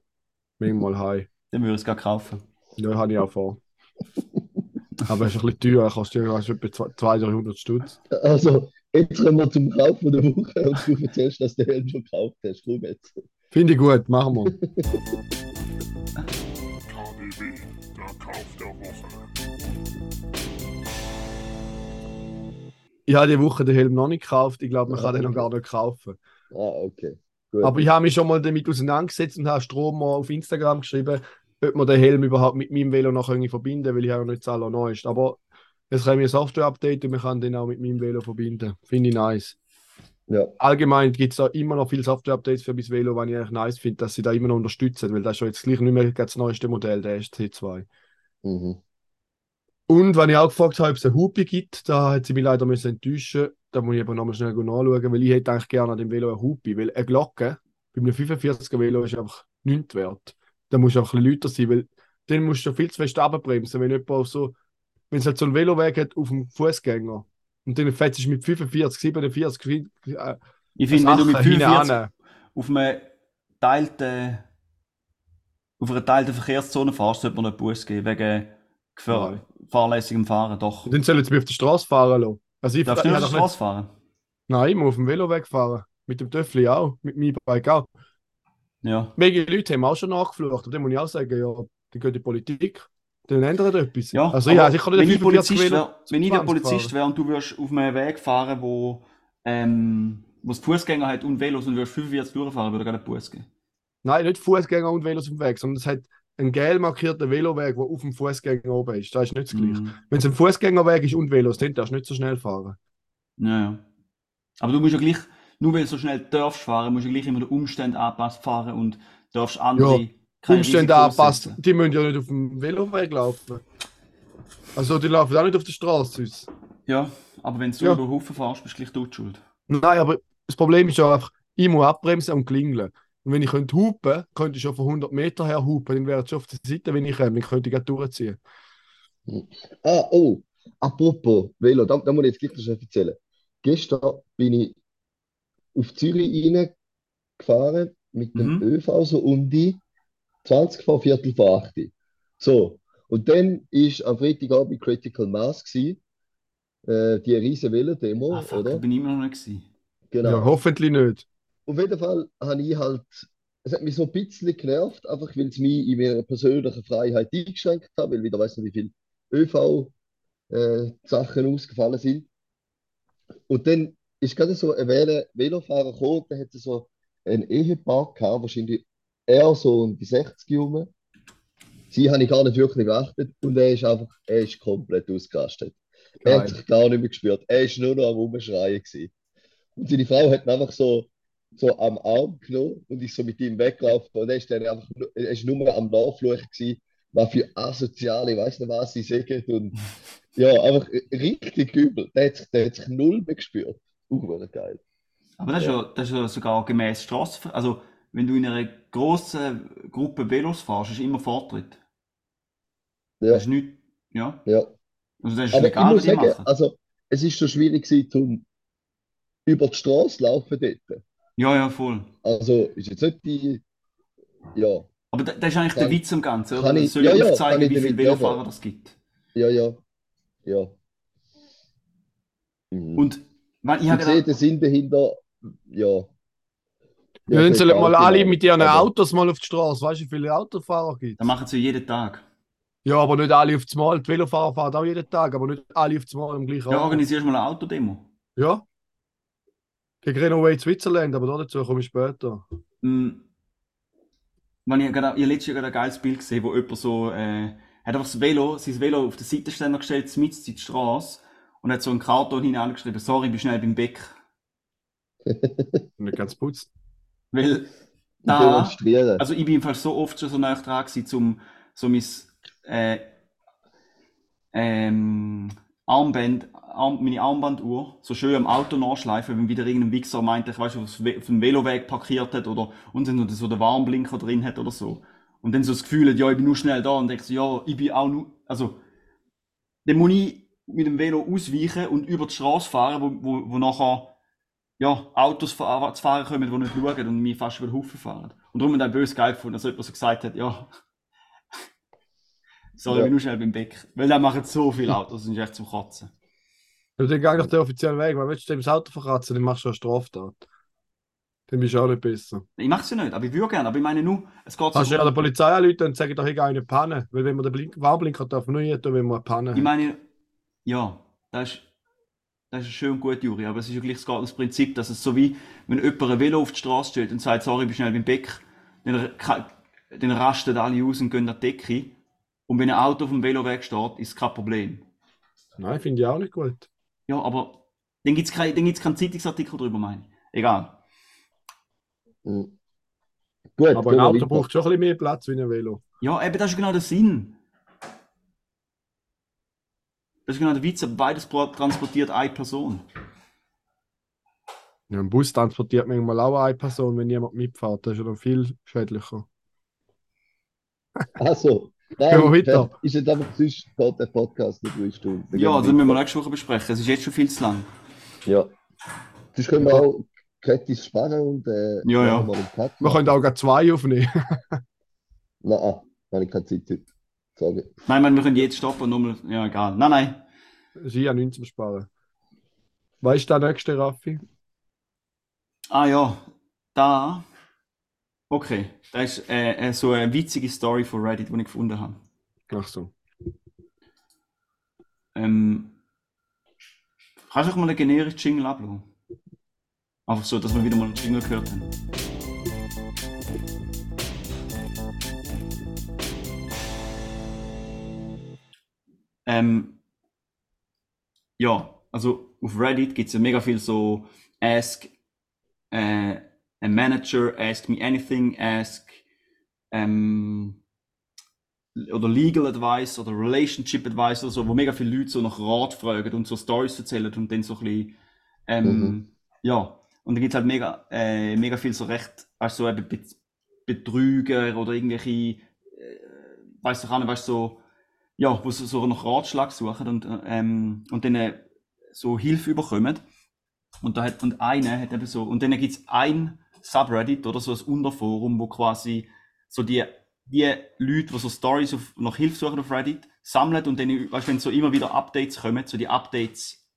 A: Manchmal high.
D: Dann würde ich es gerade kaufen.
A: Ja, habe ich auch vor. Aber es ist ein bisschen teuer, kostet ja etwa 200, 300 Stutz.
C: Also, jetzt kommen wir zum Kauf von der Woche und du erzählst, dass du den Helm schon gekauft hast. Komm jetzt.
A: Finde ich gut, machen wir.
E: KDW, der Kauf der Woche.
A: Ich habe die Woche den Helm noch nicht gekauft. Ich glaube, man kann den noch gar nicht kaufen.
C: Ah, okay. Gut.
A: Aber ich habe mich schon mal damit auseinandergesetzt und habe Strom mal auf Instagram geschrieben, ob man den Helm überhaupt mit meinem Velo noch irgendwie verbinden weil ich habe ja nicht das Allerneueste. Aber Kann ich ein Software-Update und man kann den auch mit meinem Velo verbinden. Finde ich nice.
C: Ja.
A: Allgemein gibt es da immer noch viele Software-Updates für mein Velo, was ich eigentlich nice finde, dass sie da immer noch unterstützen, weil das ist ja jetzt gleich nicht mehr das neueste Modell, der SC2.
C: Mhm.
A: Und wenn ich auch gefragt habe, ob es eine Hupe gibt, da hat sie mich leider müssen enttäuschen. Da muss ich aber nochmal schnell nachschauen, weil ich hätte eigentlich gerne an dem Velo eine Hupe, weil eine Glocke bei einem 45er Velo ist einfach nichts wert. Da musst du einfach ein bisschen lauter sein, weil dann musst du viel zu fest abbremsen, wenn jemand auf so, wenn es halt so einen Veloweg hat auf dem Fußgänger und dann fährst du mit 45, 47 äh,
D: Ich finde, wenn du mit
A: Sachen
D: 45
A: hinein.
D: auf einem teilten, auf einer teilten Verkehrszone fährst, sollte man einen Bus geben, wegen Gefahr,
A: Nein.
D: fahrlässigem Fahren. Doch.
A: Und dann sollen sie mich auf der Straße fahren lassen. Also ich,
D: Darfst du
A: ich
D: nicht auf der Straße fahren?
A: Nein, ich muss auf dem Veloweg fahren. Mit dem Töffli auch, mit meinem Bike auch.
D: Ja.
A: Wenige Leute haben auch schon nachgeflucht, und dann muss ich auch sagen, ja, dann geht die Politik, dann ändert etwas.
D: Ja,
A: also ja, ich kann
D: wenn, ich
A: 45
D: Polizist
A: Velo
D: wär, wenn ich der
A: 20
D: Polizist wäre und du würdest auf einem Weg fahren, wo ähm, wo es Fußgänger hat und Velos und würdest 45 durchfahren, würde ich gerne einen Bus geben.
A: Nein, nicht Fußgänger und Velos auf dem Weg, sondern es hat einen gelb markierten Veloweg, der auf dem Fußgänger oben ist. Das ist nicht das Gleiche.
D: Mhm.
A: Wenn es ein Fußgängerweg ist und Velos, dann darfst du nicht so schnell fahren.
D: Ja, ja. Aber du musst ja gleich, nur weil du so schnell darfst fahren, musst du gleich immer den Umständen angepasst fahren und darfst andere keine
A: Umstände anpasst, die müssen ja nicht auf dem Veloweg laufen. Also die laufen auch nicht auf der Straße. sonst.
D: Ja, aber wenn du
A: Ja.
D: über den Haufen fährst, bist du gleich du die schuld.
A: Nein, aber das Problem ist ja einfach, ich muss abbremsen und klingeln. Und wenn ich könnte hupen, könnte ich schon von 100 Meter her hupen, dann wäre es schon auf der Seite, wenn ich komme, dann könnte ich durchziehen.
C: Ah, oh, apropos Velo, da, da muss ich jetzt gleich noch erzählen. Gestern bin ich auf Zürich reingefahren mit dem
D: Mhm.
C: ÖV so um die 20 vor Viertel vor 8. So, und dann ist am Freitagabend Critical Mass gewesen, äh, die riesen Velo-Demo,
D: Ah, fuck, da
C: oder?
D: bin ich immer noch nicht gewesen.
C: Genau.
A: Ja, hoffentlich nicht.
C: Auf jeden Fall habe ich halt, es hat mich so ein bisschen genervt, einfach weil es mich in meiner persönlichen Freiheit eingeschränkt hat, weil wieder weiß nicht, wie viele ÖV-Sachen ausgefallen sind. Und dann ist gerade so ein Velo Velofahrer gekommen, der hatte so ein Ehepaar gehabt, wahrscheinlich er so um die 60 herum. Sie habe ich gar nicht wirklich geachtet und er ist einfach, er ist komplett ausgerastet. Er hat sich gar nicht mehr gespürt. Er ist nur noch am Rumschreien gewesen. Und seine Frau hat ihn einfach so, so am Arm genommen und ist so mit ihm weggelaufen. Und er ist dann einfach, nur- er ist nur am Nachfluchen gewesen, was für asoziale, ich weiß nicht was sie sagen. Und ja, einfach richtig übel. Der hat sich, der hat sich null mehr gespürt. Uh, geil.
D: Aber das ist ja, das ist ja sogar gemäß Straßenver... Also, wenn du in einer grossen Gruppe Velos fährst, ist immer Vortritt.
C: Ja,
D: Das ist nicht... Ja.
C: ja.
D: Also, das ist
C: Aber ich
D: legal, was
C: muss sagen,
D: machen.
C: also, es ist schon schwierig gewesen, zum über die Straße laufen dort.
D: Ja, ja, voll.
C: Also, ist jetzt nicht die, ja,
D: Aber da- das ist eigentlich der
C: Kann-
D: Witz am Ganzen, oder?
C: ich-
D: soll
C: ja,
D: ja
C: ich
D: wie viele. Velofahrer es gibt.
C: ja, ja, ja. Mhm.
D: Und ich
C: Ich sehe den Sinn dahinter, ja.
A: Ja, dann sollen mal alle mit ihren
C: aber-
A: Autos mal auf die Straße. Weißt du, wie viele Autofahrer gibt
D: das machen sie jeden Tag.
A: Ja, aber nicht alle auf das Mal. Die Velofahrer fahren auch jeden Tag, aber nicht alle auf das Mal am gleichen
D: Ja,
A: Ort.
D: organisierst mal eine Autodemo.
A: Ja. Gegen Renovate Switzerland, aber dazu komme ich später.
D: Wenn ich, gerade, ich habe letztes Jahr gerade ein geiles Bild gesehen, wo jemand so, äh, hat einfach das Velo, sein Velo auf den Seitenständer gestellt, mitten in die Straße und hat so einen Karton hineingeschrieben, sorry, ich bin schnell beim Bäck.
A: Nicht ganz putzt.
D: Weil da, also ich bin im Fall so oft schon so nah dran gewesen, zum, so mein, äh, ähm, Armband, Arm, meine Armbanduhr so schön am Auto nachschleifen, wenn wieder irgendein Wichser meint, ich weiß nicht, auf auf dem Veloweg parkiert hat oder und dann so den Warnblinker drin hat oder so. Und dann so das Gefühl hat, ja, ich bin nur schnell da und denke so, ja, ich bin auch nur, also, dann muss ich mit dem Velo ausweichen und über die Straße fahren, wo, wo, wo nachher, ja, Autos zu fahren kommen, die nicht schauen und mich fast über den Haufen fahren. Und darum hat er böse geil gefunden, dass jemand so gesagt hat, ja, sorry,
C: Ja.
D: ich bin nur schnell beim Bäck. Weil da machen so viele Autos, das ist echt zum Kotzen.
A: Ja, dann geh doch den offiziellen Weg. Weil willst du dem das Auto verkratzen, dann machst du eine Straftat. Dann bist du auch nicht besser.
D: Ich mache es ja nicht, aber ich würde gerne, aber ich meine nur, es geht so
A: Kannst du ja der Polizei anrufen und sagen, doch, ich gehe eine Panne. Weil wenn man den Blink Warnblinker darf, man nur nicht tun, wenn man eine Panne
D: Ich meine, ja, das ist, das ist schön gut, Juri, aber es ist ja gleich das Prinzip, dass es so wie, wenn jemand ein Velo auf die Straße stellt und sagt, sorry, ich bin schnell beim Bäck, dann, dann rasten alle aus und gehen an die Decke. Und wenn ein Auto auf dem Veloweg steht, ist es kein Problem.
A: Nein, finde ich auch nicht gut.
D: Ja, aber dann gibt es kein, dann gibt's keinen Zeitungsartikel drüber, meine ich. Egal.
C: Mhm. Gut,
A: Aber ein Auto
C: weiter.
A: braucht schon ein bisschen mehr Platz wie ein Velo.
D: Ja, eben, das ist genau der Sinn. Das ist genau der Witz, beides transportiert eine Person.
A: Ja, ein Bus transportiert manchmal auch eine Person, wenn niemand mitfährt. Das ist ja dann viel schädlicher.
C: Also, nein,
A: weiter.
C: ist jetzt einfach sonst geht der Podcast nicht drei Stunden.
D: Ja, das
C: wir
D: müssen wir nächste Woche besprechen. Es ist jetzt schon viel zu lang.
C: Ja. Sonst können wir auch gratis sparen und äh,
D: Ja, ja.
C: wir
A: können auch gleich zwei aufnehmen.
C: Nein, ah, habe ich keine Zeit heute. Sorry.
D: Nein, meine, wir können jetzt stoppen und nochmal. Ja, egal. Nein, nein.
A: Das ist ja nichts zum Sparen. Was ist der nächste, Raffi?
D: Ah ja, da. Okay, das ist äh, äh, so eine witzige Story von Reddit, die ich gefunden habe.
A: Ach so.
D: Ähm, kannst du auch mal einen generischen Jingle ablassen? Einfach so, dass wir wieder mal einen Jingle gehört haben. Ähm, ja, also auf Reddit gibt es ja mega viel so Ask äh, a Manager, Ask Me Anything, Ask ähm, oder Legal Advice oder Relationship Advice oder so, wo mega viele Leute so nach Rat fragen und so Stories erzählen und dann so ein bisschen, ähm,
C: Mhm.
D: ja, und dann gibt es halt mega, äh, mega viel so recht, weißt du, so eben Be Betrüger oder irgendwelche, äh, weißt du, auch nicht, weißt du, so, ja, wo sie so nach Ratschlag suchen und, äh, ähm, und dann so Hilfe bekommen. Und da hat, und einer hat eben so, und dann gibt es ein Subreddit oder so ein Unterforum, wo quasi so die, die Leute, die so Stories auf, nach Hilfe suchen auf Reddit, sammelt und dann, weißt wenn so immer wieder Updates kommen, so die Updates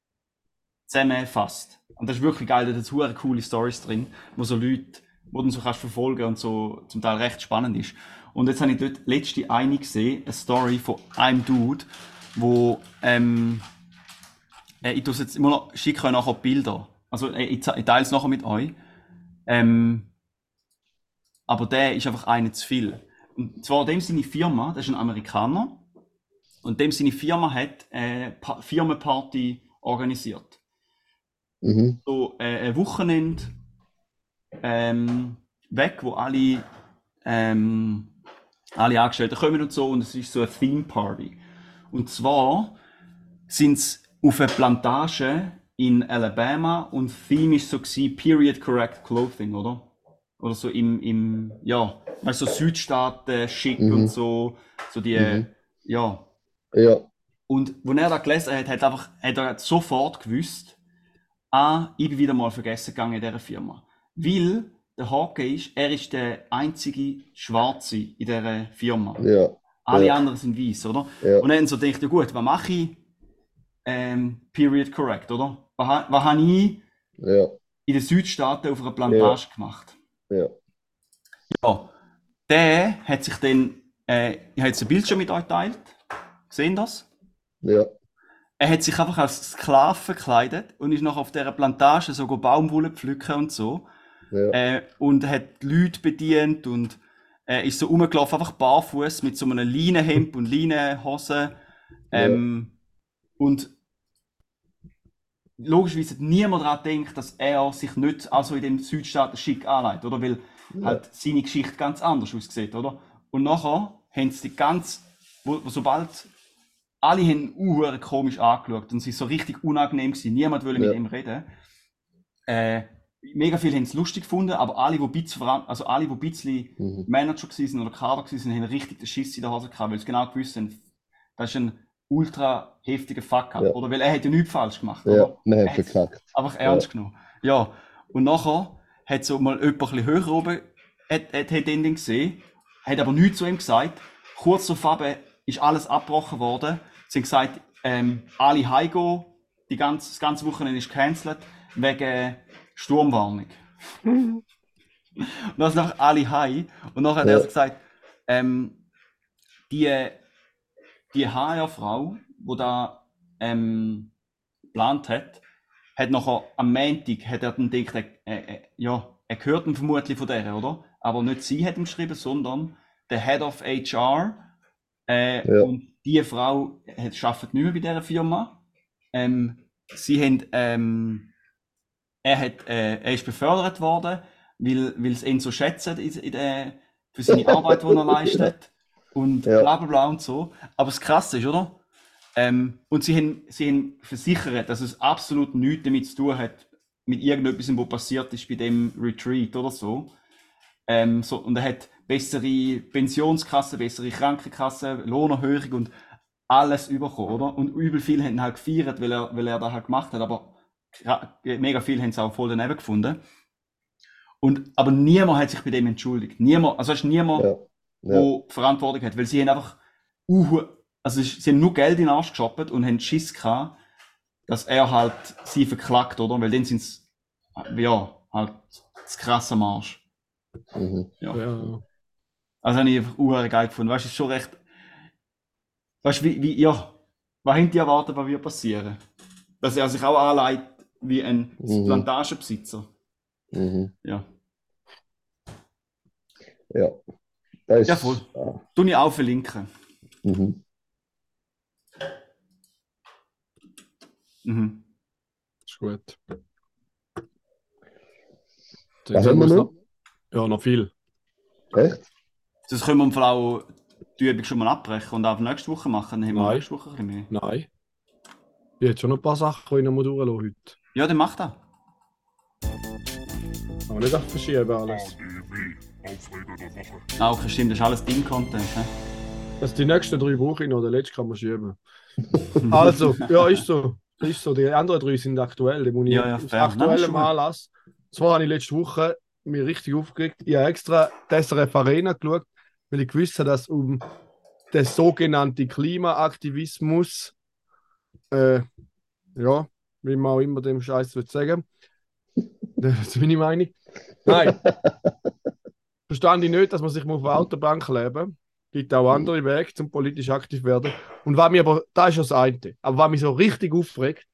D: zusammenfasst. Und das ist wirklich geil, da sind coole Stories drin, wo so Leute, wo du so kannst verfolgen und so zum Teil recht spannend ist. Und jetzt habe ich dort letzte eine gesehen, eine Story von einem Dude, wo, ähm, äh, ich jetzt immer noch, schicke euch nachher Bilder. Also, äh, ich, ich teile es nachher mit euch. Ähm, aber der ist einfach einer zu viel. Und zwar dem seine Firma, das ist ein Amerikaner, und dem seine Firma hat äh, pa Firmenparty organisiert.
C: Mhm.
D: So äh, ein Wochenende ähm, weg, wo alle, ähm, alle Angestellten kommen und so, und es ist so eine Theme Party. Und zwar sind sie auf einer Plantage in Alabama und Theme ist so gewesen, Period Correct Clothing, oder? Oder so im, im ja, weißt du, so Südstaaten schick
C: Mhm.
D: und so, so die,
C: Mhm.
D: ja.
C: Ja,
D: Und als er das gelesen hat, hat, einfach, hat er sofort gewusst, ah, ich bin wieder mal vergessen gegangen in dieser Firma. Weil der Haken ist, er ist der einzige Schwarze in dieser Firma.
C: ja,
D: Alle
C: Ja.
D: anderen sind weiß, oder?
C: ja.
D: Und dann so denkt, ja gut, was mache ich? Ähm, period correct, oder? Was, was habe ich
C: Ja,
D: in den Südstaaten auf einer Plantage gemacht?
C: ja.
D: Ja, der hat sich dann, äh, ich habe jetzt ein Bildschirm mit euch geteilt. Sehen das?
C: Ja,
D: Er hat sich einfach als Sklave verkleidet und ist noch auf dieser Plantage so Baumwolle pflücken und so.
C: Ja,
D: Äh, und hat die Leute bedient und äh, ist so rumgelaufen, einfach barfuß mit so einem Leinenhemd und Leinenhose. Ähm, Und logischerweise hat niemand daran gedacht, dass er sich nicht also in dem Südstaaten schick anlegt, oder? Weil halt seine Geschichte ganz anders aussieht, oder? Und nachher haben sie die ganz, wo, wo sobald alle haben ihn komisch angeschaut und sie so richtig unangenehm gewesen, niemand wollte mit
C: Ja.
D: ihm reden. Äh, mega viele haben es lustig gefunden, aber alle, die ein bisschen, also alle, die ein bisschen
C: Mhm.
D: Manager sind oder Kader sind, haben richtig den Schiss in der Hose gehabt, weil sie genau gewusst haben, das ist ein ultra heftiger Fuck-up,
C: Ja.
D: oder? Weil er hat ja nichts falsch gemacht,
C: ja.
D: oder? Er hat's
C: verkackt.
D: Einfach ernst genommen. Ja, und nachher hat so mal jemand ein bisschen höher oben, hat, hat, hat ihn gesehen, hat aber nichts zu ihm gesagt. Kurz darauf ist alles abgebrochen worden. Sie haben gesagt, ähm, alle heimgehen, die ganze, das ganze Wochenende ist gecancelt, wegen Sturmwarnung. und dann sind alle heim. Und nachher hat
C: Ja.
D: er gesagt, ähm, die, die HR-Frau, die da ähm, geplant hat, hat nachher am Montag hat er dann gedacht, er, er, ja, er hört ihn vermutlich von der, oder? Aber nicht sie hat ihm geschrieben, sondern der Head of HR. Äh,
C: Ja.
D: Und die Frau hat, arbeitet nicht mehr bei dieser Firma. ähm, sie haben, ähm, er, hat, äh, er ist befördert worden, weil, weil sie ihn so schätzen in, in der, für seine Arbeit, die er leistet. Und
C: Ja.
D: bla bla bla und so. Aber das Krasse ist, oder? Ähm, und sie haben, sie haben versichert, dass es absolut nichts damit zu tun hat, mit irgendetwas, was passiert ist bei dem Retreat oder so. Ähm, so und er hat bessere Pensionskassen, bessere Krankenkassen, Lohnerhöhung und alles bekommen, oder? Und übel viel haben ihn halt gefeiert, weil er, weil er das halt gemacht hat, aber mega viel haben es auch voll daneben gefunden. Und, aber niemand hat sich bei dem entschuldigt. Niemand, also es ist niemand,
C: Ja. Ja.
D: wo Verantwortung hat, weil sie haben einfach, uh, also sie haben nur Geld in den Arsch geschoppt und haben Schiss gehabt, dass er halt sie verklagt, oder? Weil dann sind sie, ja, halt das krasse am Arsch.
C: Mhm.
D: Ja.
A: Ja.
D: Also habe ich einfach uhr geil gefunden. Weißt du, es ist schon recht, weißt du, wie, wie, ja, was haben die erwartet, was wird passieren? Dass er sich auch anleitet wie ein
C: Mhm.
D: Plantagenbesitzer.
C: Mhm.
D: Ja.
C: Ja. Das ist,
D: Ja, voll.
C: Ah.
D: Tu ich auch verlinken.
C: Mhm.
D: Mhm.
A: Ist gut.
C: Was haben wir noch?
A: Ja, noch viel.
C: Echt?
D: Das können wir im Fall auch die Übung schon mal abbrechen und auch nächste Woche machen. Dann haben wir
A: Nein.
D: nächste Woche ein bisschen mehr.
A: Nein. Ich hätte schon noch ein paar Sachen die ich noch mal durchlassen heute.
D: Ja, dann mach das.
A: Aber nicht einfach verschieben alles.
D: Ah, okay, stimmt, das ist alles Ding-Content. hä?
A: Also die nächsten drei brauche ich noch, den letzten kann man schieben. Also, ja, ist so. Ist so. Die anderen drei sind aktuell. Die muss ich
D: Ja, ja, fair.
A: Aktuellem. Anlass. Zwar habe ich letzte Woche mich richtig aufgeregt. Ich habe extra die SRF Arena geschaut, weil ich gewusst habe, dass um den sogenannten Klimaaktivismus, äh, ja, wie man auch immer dem Scheiß will sagen, das ist meine Meinung. Nein. Verstand ich nicht, dass man sich auf der Autobahn kleben muss. gibt auch andere Wege, zum politisch aktiv werden. Und was mir aber, da ist ja das eine. Aber was mich so richtig aufregt,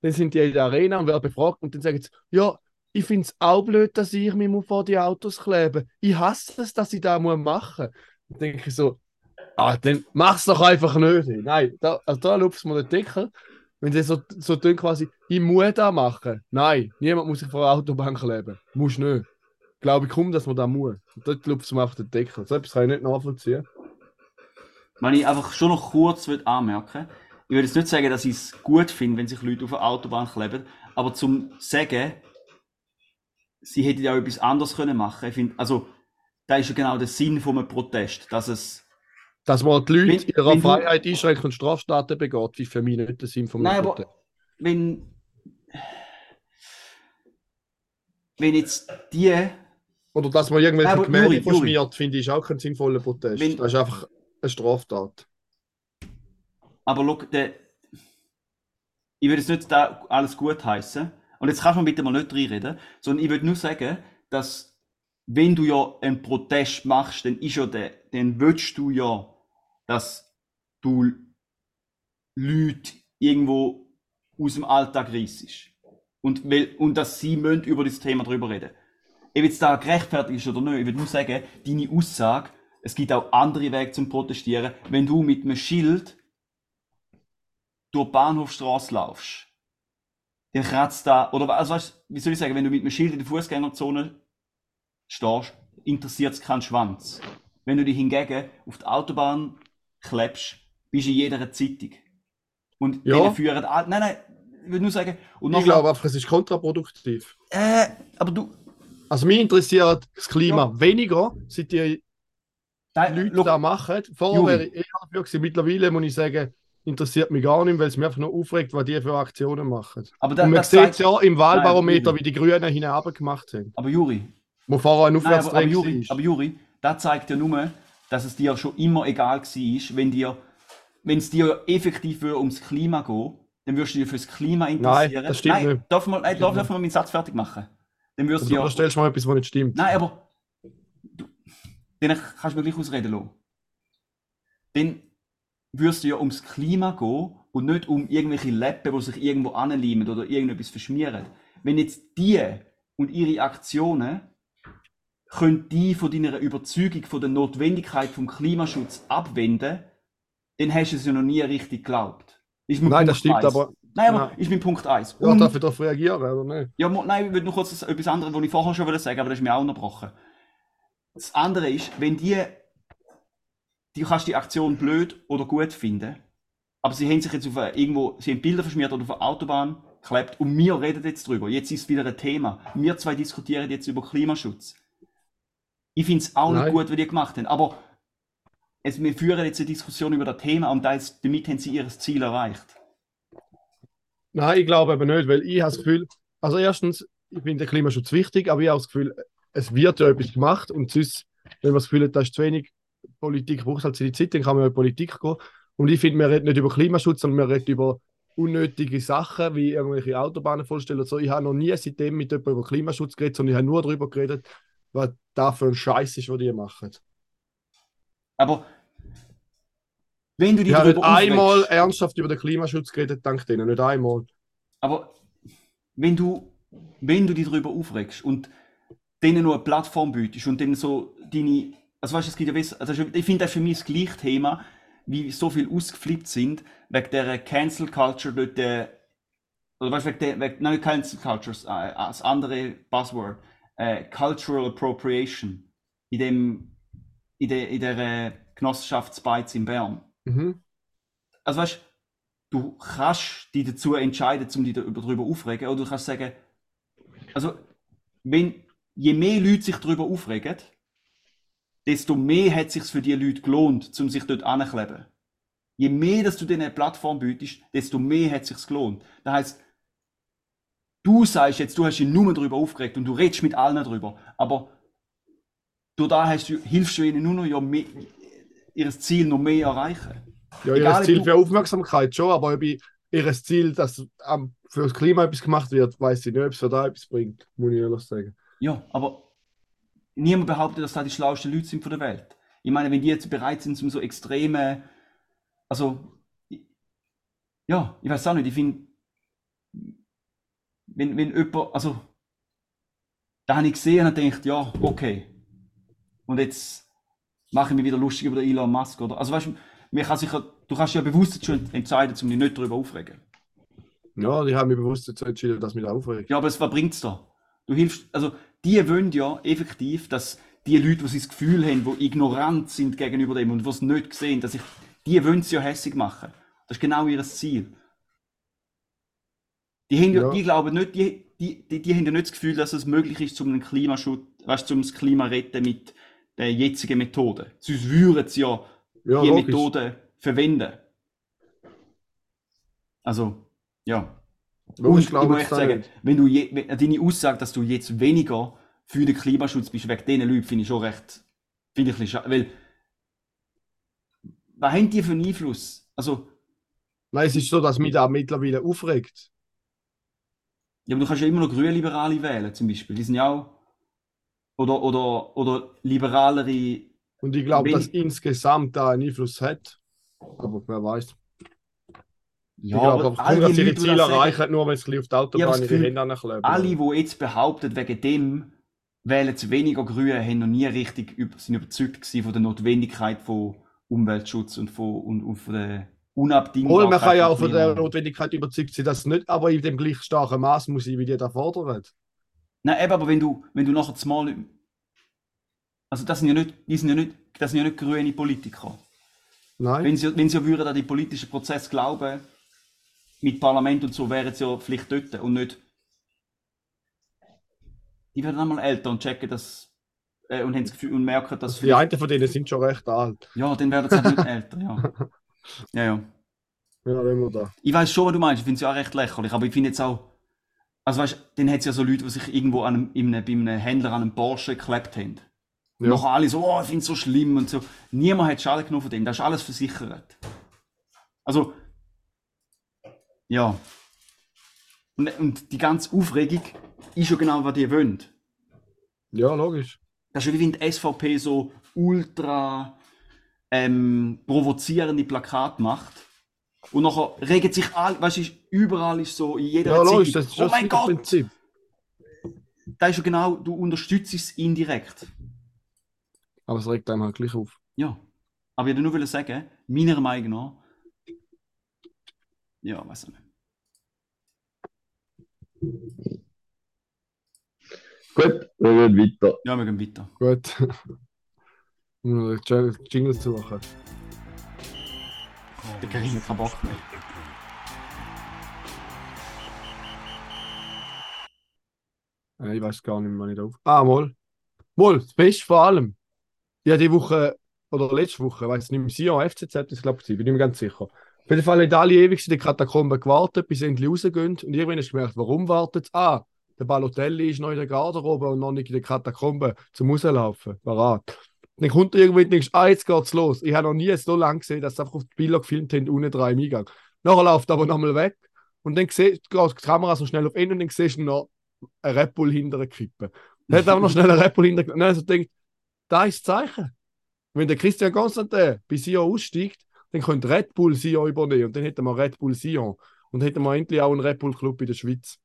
A: dann sind die in der Arena und werden befragt und dann sagen sie, ja, ich finde es auch blöd, dass ich mich vor die Autos klebe. Ich hasse es, dass ich das machen muss. Dann denke ich so, ah, dann mach's doch einfach nicht. Nein, da, also da lupft mir den Deckel. Wenn sie so, so tun quasi, ich muss das machen. Nein, niemand muss sich vor der Autobahn kleben. Muss nicht. Glaube ich kaum, dass man das muss. Und dort lupft es mir auf den Deckel. So etwas kann ich nicht nachvollziehen.
D: Wenn ich einfach schon noch kurz anmerken ich würde jetzt nicht sagen, dass ich es gut finde, wenn sich Leute auf der Autobahn kleben, aber zum sagen, sie hätten ja auch etwas anderes können machen. Finde, also, da ist ja genau der Sinn von einem Protest, dass es,
A: Dass man die Leute
D: Wenn-
A: ihrer Freiheit einschränkt und Straftaten begeht, wie für mich nicht der Sinn von
D: nein,
A: einem
D: aber wenn, wenn jetzt die,
A: Oder dass man irgendwelche
D: Aber
A: Gemälde verschmiert, finde ich auch keinen sinnvollen Protest.
D: Wenn-
A: das ist einfach eine Straftat.
D: aber look, der, ich würde jetzt nicht da alles gut heißen. Und jetzt kannst du mir bitte mal nicht reinreden, sondern ich würde nur sagen, dass wenn du ja einen Protest machst, dann ist ja der, dann willst du ja, dass du Leute irgendwo aus dem Alltag reissest. Und, und dass sie über das Thema drüber reden. Ob jetzt da gerechtfertigt ist oder nicht, ich würde nur sagen, deine Aussage, es gibt auch andere Wege zum Protestieren. Wenn du mit einem Schild durch die Bahnhofstraße laufst, dann kratzt da, oder also weißt, wie soll ich sagen, wenn du mit einem Schild in der Fußgängerzone stehst, interessiert es keinen Schwanz. Wenn du dich hingegen auf die Autobahn klebst, bist in jeder Zeitung. Und
A: Ja.
D: führen all- nein, nein, ich würde nur sagen,
A: Ich glaube einfach, es ist kontraproduktiv.
D: äh, aber du,
A: Also mich interessiert das Klima weniger, seit die
D: nein,
A: Leute
D: look,
A: das machen. Vorher
D: Juri.
A: wäre ich eher dafür gewesen. Mittlerweile muss ich sagen, interessiert mich gar nicht, weil es mich einfach nur aufregt, was die für Aktionen machen.
D: aber da,
A: Und man sieht
D: zeigt,
A: ja im Wahlbarometer,
D: Nein,
A: wie die Grünen hinab gemacht haben.
D: aber Juri,
A: Wo vorher ein
D: Nein, aber, aber,
A: Aufwärtstrend
D: Juri,
A: war.
D: aber Juri, das zeigt ja nur, dass es dir schon immer egal war, wenn dir, wenn es dir effektiv ums Klima geht, dann würdest du dich fürs Klima interessieren.
A: das stimmt
D: nein,
A: nicht.
D: Darf man, nein, darf, darf man meinen Satz fertig machen? Dann würdest
A: Also,
D: du ja,
A: stellst mal etwas, was nicht stimmt.
D: Nein, aber du, dann kannst du mir gleich ausreden lassen. Dann würdest du ja ums Klima gehen und nicht um irgendwelche Läppen, die sich irgendwo anleimen oder irgendetwas verschmieren. Wenn jetzt die und ihre Aktionen können die von deiner Überzeugung von der Notwendigkeit vom Klimaschutz abwenden, dann hast du es ja noch nie richtig geglaubt.
A: Nein, das
D: gut
A: stimmt,
D: weiss.
A: aber
D: Nein, aber
A: Ja.
D: ist mein Punkt 1.
A: Ja, darf ich darauf reagieren, oder nicht?
D: Ja, nein, ich würde noch kurz das- etwas anderes, was ich vorher schon wollte sagen, aber das ist mir auch unterbrochen. Das andere ist, wenn die, die kannst die Aktion blöd oder gut finden, aber sie haben sich jetzt auf irgendwo, sie haben Bilder verschmiert oder auf der Autobahn geklebt und wir reden jetzt drüber. Jetzt ist es wieder ein Thema. Wir zwei diskutieren jetzt über Klimaschutz. Ich finde es auch
A: Nein.
D: nicht gut, wie die gemacht haben, aber es, wir führen jetzt eine Diskussion über das Thema und das, damit haben sie ihr Ziel erreicht.
A: Nein, ich glaube eben nicht, weil ich habe das Gefühl, also erstens, ich finde den Klimaschutz wichtig, aber ich habe das Gefühl, es wird ja etwas gemacht und sonst, wenn man das Gefühl hat, da ist zu wenig Politik, braucht halt seine Zeit, dann kann man ja in die Politik gehen. Und ich finde, wir reden nicht über Klimaschutz, sondern wir reden über unnötige Sachen, wie irgendwelche Autobahnen vollstellen. So. Ich habe noch nie seitdem mit jemandem über Klimaschutz geredet, sondern ich habe nur darüber geredet, was da für ein Scheiß ist, was die machen.
D: Aber wenn du
A: Ich habe nicht einmal
D: aufregst-
A: ernsthaft über den Klimaschutz geredet, dank denen, nicht einmal.
D: Aber wenn du, wenn du dich darüber aufregst und denen nur eine Plattform bietest und denen so deine, also weißt du, es gibt ja, weiss- also ich finde das für mich das gleiche Thema, wie so viel ausgeflippt sind, wegen der Cancel Culture dort, äh, oder weißt du, wegen der, wegen, nein, Cancel Culture, äh, das andere Buzzword, äh, Cultural Appropriation, in dem, in der, in der äh, Genossenschaftsbeiz in Bern
A: Mhm.
D: also weißt du kannst dich dazu entscheiden, um dich darüber aufregen, oder du kannst sagen, also wenn je mehr Leute sich darüber aufregen, desto mehr hat es sich für die Leute gelohnt, um sich dort anzukleben. Je mehr, dass du denen eine Plattform bietest, desto mehr hat es sich gelohnt. Das heißt, du sagst jetzt, du hast dich nur darüber aufgeregt und du redest mit allen darüber, aber durch da hast du, hilfst du ihnen nur noch ja mehr, ihr Ziel noch mehr erreichen.
A: Ja,
D: Egal,
A: ihr Ziel
D: du-
A: für Aufmerksamkeit schon, aber ob ich ihr Ziel, dass am- für das Klima etwas gemacht wird, weiß ich nicht, ob es da etwas bringt, muss ich ehrlich sagen.
D: Ja, aber niemand behauptet, dass da die schlauesten Leute sind von der Welt. Ich meine, wenn die jetzt bereit sind, zum so extreme, also, ja, ich weiß auch nicht, ich finde, wenn, wenn jemand, also, da habe ich gesehen und gedacht, ja, okay. Und jetzt mache ich mich wieder lustig über den Elon Musk, oder? Also, weißt du, kann sich, du kannst ja bewusst schon entscheiden, um dich nicht darüber aufregen.
A: Ja, ich habe mich bewusst dazu entschieden, dass mich da aufregt.
D: Ja, aber es verbringt es da. Du hilfst, also die wollen ja effektiv, dass die Leute, die das Gefühl haben, die ignorant sind gegenüber dem und die es nicht sehen, dass ich, die wollen es ja hässig machen. Das ist genau ihr Ziel. Die, haben ja, die glauben nicht, die, die, die, die haben ja nicht das Gefühl, dass es möglich ist, zum Klimaschutz, weißt, zum das Klima retten mit der jetzigen Methode. Sonst würden sie ja
A: Ja,
D: die
A: logisch.
D: Methode verwenden. Also, ja.
A: Logisch,
D: Und ich
A: glaube
D: muss
A: ich
D: echt
A: da
D: sagen,
A: nicht.
D: wenn du je, wenn, deine Aussage, dass du jetzt weniger für den Klimaschutz bist, wegen diesen Leuten, finde ich schon recht, finde ich ein bisschen schade, weil, was haben die für einen Einfluss? Also,
A: Nein, es ist so, dass mich da mittlerweile aufregt.
D: Ja, aber du kannst ja immer noch Grünliberale wählen, zum Beispiel, die sind ja auch, oder, oder, oder liberalere,
A: Und ich glaube, dass insgesamt da einen Einfluss hat. Aber wer weiß.
D: Ja,
A: glaube,
D: aber
A: aber
D: all
A: dass
D: die
A: ihre
D: die
A: Ziele
D: sagen,
A: erreichen, nur wenn sie auf die Autobahn ihre
D: Gefühl,
A: Hände ankleben.
D: alle, die jetzt behaupten, wegen dem wählen sie weniger Grün, haben noch nie richtig über, sind überzeugt von der Notwendigkeit von Umweltschutz und von, und, und von der Unabdingbarkeit.
A: Obwohl, man kann ja auch
D: von
A: der. Notwendigkeit überzeugt sein, dass nicht aber in dem gleich starken Maß muss sein, wie die da fordern.
D: Nein, eben, aber wenn du, wenn du nachher zumal. Also, das sind ja nicht, die sind ja nicht, das sind ja nicht grüne Politiker.
A: Nein.
D: Wenn sie, wenn sie würden an den politischen Prozess glauben, mit Parlament und so, wären sie ja vielleicht dort und nicht. Die werden einmal älter und checken das äh, und haben das Gefühl und merken, dass
A: Die einen von denen sind schon recht alt.
D: Ja, dann werden sie halt nicht älter, ja. Ja, ja.
A: Ja, wenn wir da.
D: Ich weiß schon, was du meinst, ich finde es ja auch recht lächerlich, aber ich finde jetzt auch. Also weißt du, dann hat es ja so Leute, die sich irgendwo an einem, in einem, bei einem Händler an einem Porsche geklebt haben.
A: Ja.
D: nachher alle so, oh, ich finde es so schlimm und so. Niemand hat Schaden genommen von dem, das ist alles versichert. Also, ja. Und, und die ganze Aufregung ist ja genau, was die wollen.
A: Ja, logisch.
D: Das ist wie wenn die SVP so ultra ähm, provozierende Plakate macht. Und nachher regen sich alle, weißt du, ist- überall ist so, in jeder
A: Ja,
D: Zeitung,
A: das ist
D: oh mein Gott,
A: Prinzip.
D: das ist ja genau, du unterstützt es indirekt.
A: Aber es regt einem halt gleich auf.
D: Ja. Aber ich wollte nur wollen sagen, meiner Meinung nach, ja, weiß ich nicht.
C: Gut, wir gehen weiter.
D: Ja, wir gehen weiter.
A: Gut. Nur einen Jingle suchen.
D: Der ich keinen Bock mehr.
A: Äh, Ich weiß gar nicht mehr, nicht auf. Ah, mal. Mal, das Beste vor allem. Ja, die Woche, oder letzte Woche, weiß nicht mehr, Sion, FCZ, das glaube ich, bin ich mir ganz sicher. Auf jeden Fall haben alle ewig in den Katakomben gewartet, bis sie endlich rausgehen. Und irgendwann hast du gemerkt, warum wartet Ah, der Balotelli ist noch in der Garderobe und noch nicht in den Katakomben zum Rauslaufen. Parat. Dann kommt er irgendwann und denkst, ah, jetzt geht's los. Ich habe noch nie so lange gesehen, dass sie einfach auf die Bilder gefilmt haben, ohne drei im Eingang. Nachher läuft er aber nochmal weg. Und dann siehst geht die Kamera so schnell auf ihn und dann siehst du noch einen Red Bull hinter der Kippe. Dann hat er aber noch schnell einen Red Bull hinter der Kippe. Und dann also denkt, da ist das Zeichen. Wenn der Christian Constantin bei Sion aussteigt, dann könnte Red Bull Sion übernehmen. Und dann hätten wir Red Bull Sion. Und hätten wir endlich auch einen Red Bull Club in der Schweiz.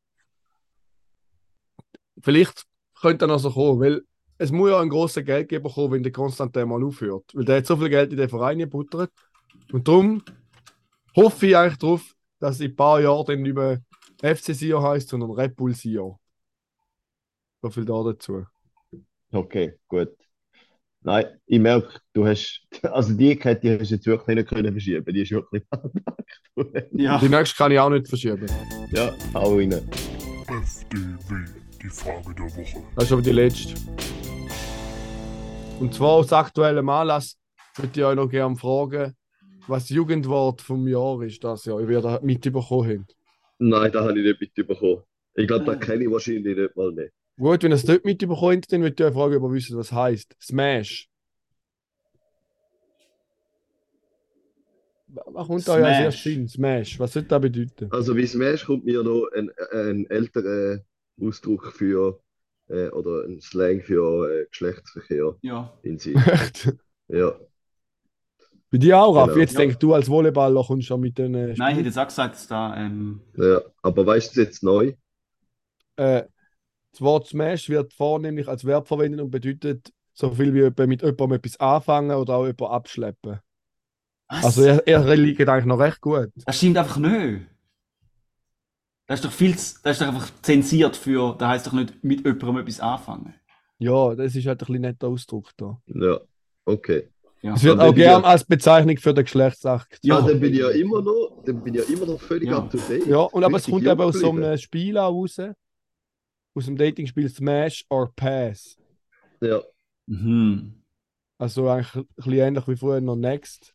A: Vielleicht könnte er noch so kommen, weil es muss ja einen grossen Geldgeber kommen, wenn der Konstantin mal aufhört. Weil der hat so viel Geld in den Verein gebuttert. Und darum hoffe ich eigentlich darauf, dass in ein paar Jahren dann nicht mehr FC Sion heißt, sondern Red Bull Sion. So viel da dazu.
C: Okay, gut. Nein, ich merke, du hast, also die Kette die hast du jetzt wirklich nicht können verschieben. Die ist wirklich.
D: Ja,
A: Die nächste kann ich auch nicht verschieben.
C: Ja, hau rein.
E: FDW, die Frage der Woche.
A: Das ist aber die letzte. Und zwar aus aktuellem Anlass würde ich euch noch gerne fragen, was das Jugendwort vom Jahr ist das Jahr, wie ihr das mitbekommen habt.
C: Nein, da habe ich nicht mitbekommen. Ich glaube, da kenne ich wahrscheinlich nicht mal mehr.
A: Gut, wenn ihr es nicht mitbekommt, dann würde ich euch fragen, ob ihr wisst, was heißt. Smash. Was kommt da ja als
D: Smash.
A: erstes Sinn? Smash. Was soll das bedeuten?
C: Also wie Smash kommt mir noch ein, ein älterer Ausdruck für, äh, oder ein Slang für äh, Geschlechtsverkehr
D: ja.
C: in sich.
A: Echt?
C: Ja,
A: Bei dir auch, Raff?
C: Genau.
A: Jetzt
D: Ja.
A: denkst du als Volleyballer kommst schon mit den äh,
D: Nein, ich hätte jetzt auch gesagt, dass da. Ähm,
C: ja. Aber weißt du jetzt neu?
A: Äh, das Wort Smash wird vornehmlich als Verb verwendet und bedeutet so viel wie jemand mit jemandem etwas anfangen oder auch jemanden abschleppen.
D: was?
A: Also er, er liegt eigentlich noch recht gut.
D: Das stimmt einfach nicht. Das ist doch viel, das ist doch einfach zensiert für, da heißt doch nicht mit jemandem etwas anfangen.
A: Ja, das ist halt ein bisschen netter Ausdruck da.
C: Ja, okay.
D: Ja.
A: Es wird auch gern
C: ja-
A: als Bezeichnung für den Geschlechtsakt.
C: Ja,
D: Ja.
C: dann bin ich ja immer noch, dann bin ich ja immer noch völlig
D: Ja.
C: up to date.
A: Ja, und aber es kommt eben aus so einem Spiel auch raus. Aus dem Datingspiel Smash or Pass.
C: geblieben.
D: Mhm.
A: Also eigentlich ein bisschen ähnlich wie früher noch Next.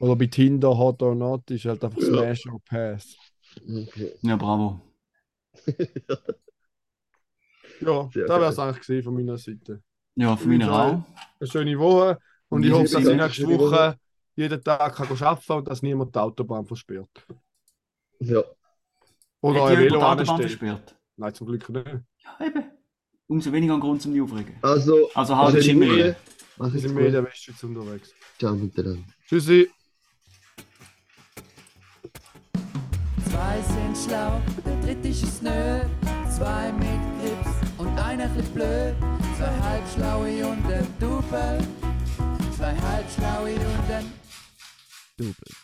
A: Oder bei Tinder Hot or Not ist halt einfach
C: Ja.
A: Smash or Pass.
C: Ja, okay.
D: Ja, bravo.
A: Ja,
C: Sehr
A: das wäre es eigentlich gewesen von meiner Seite.
D: Ja, für mich auch.
A: Eine schöne Woche und ich
C: Wie
A: hoffe, dass ich nächste
C: Woche.
A: Woche jeden Tag kann arbeiten kann und dass niemand die Autobahn versperrt.
C: Ja,
A: Oder ein
D: die
A: Velo
D: versperrt?
A: Nein, zum Glück nicht.
D: Ja, eben. Umso weniger ein Grund zum aufregen.
C: also,
D: Also halt
A: Wir
C: es
A: sind mehr in der Westschweiz unterwegs.
C: Ciao miteinander.
A: Tschüssi.
B: Zwei sind schlau, der dritte ist es nö. Zwei mit Grips und einer chli blöd. Zwei halbschlaue und ein Double. Zwei halbschlaue und ein
H: Double.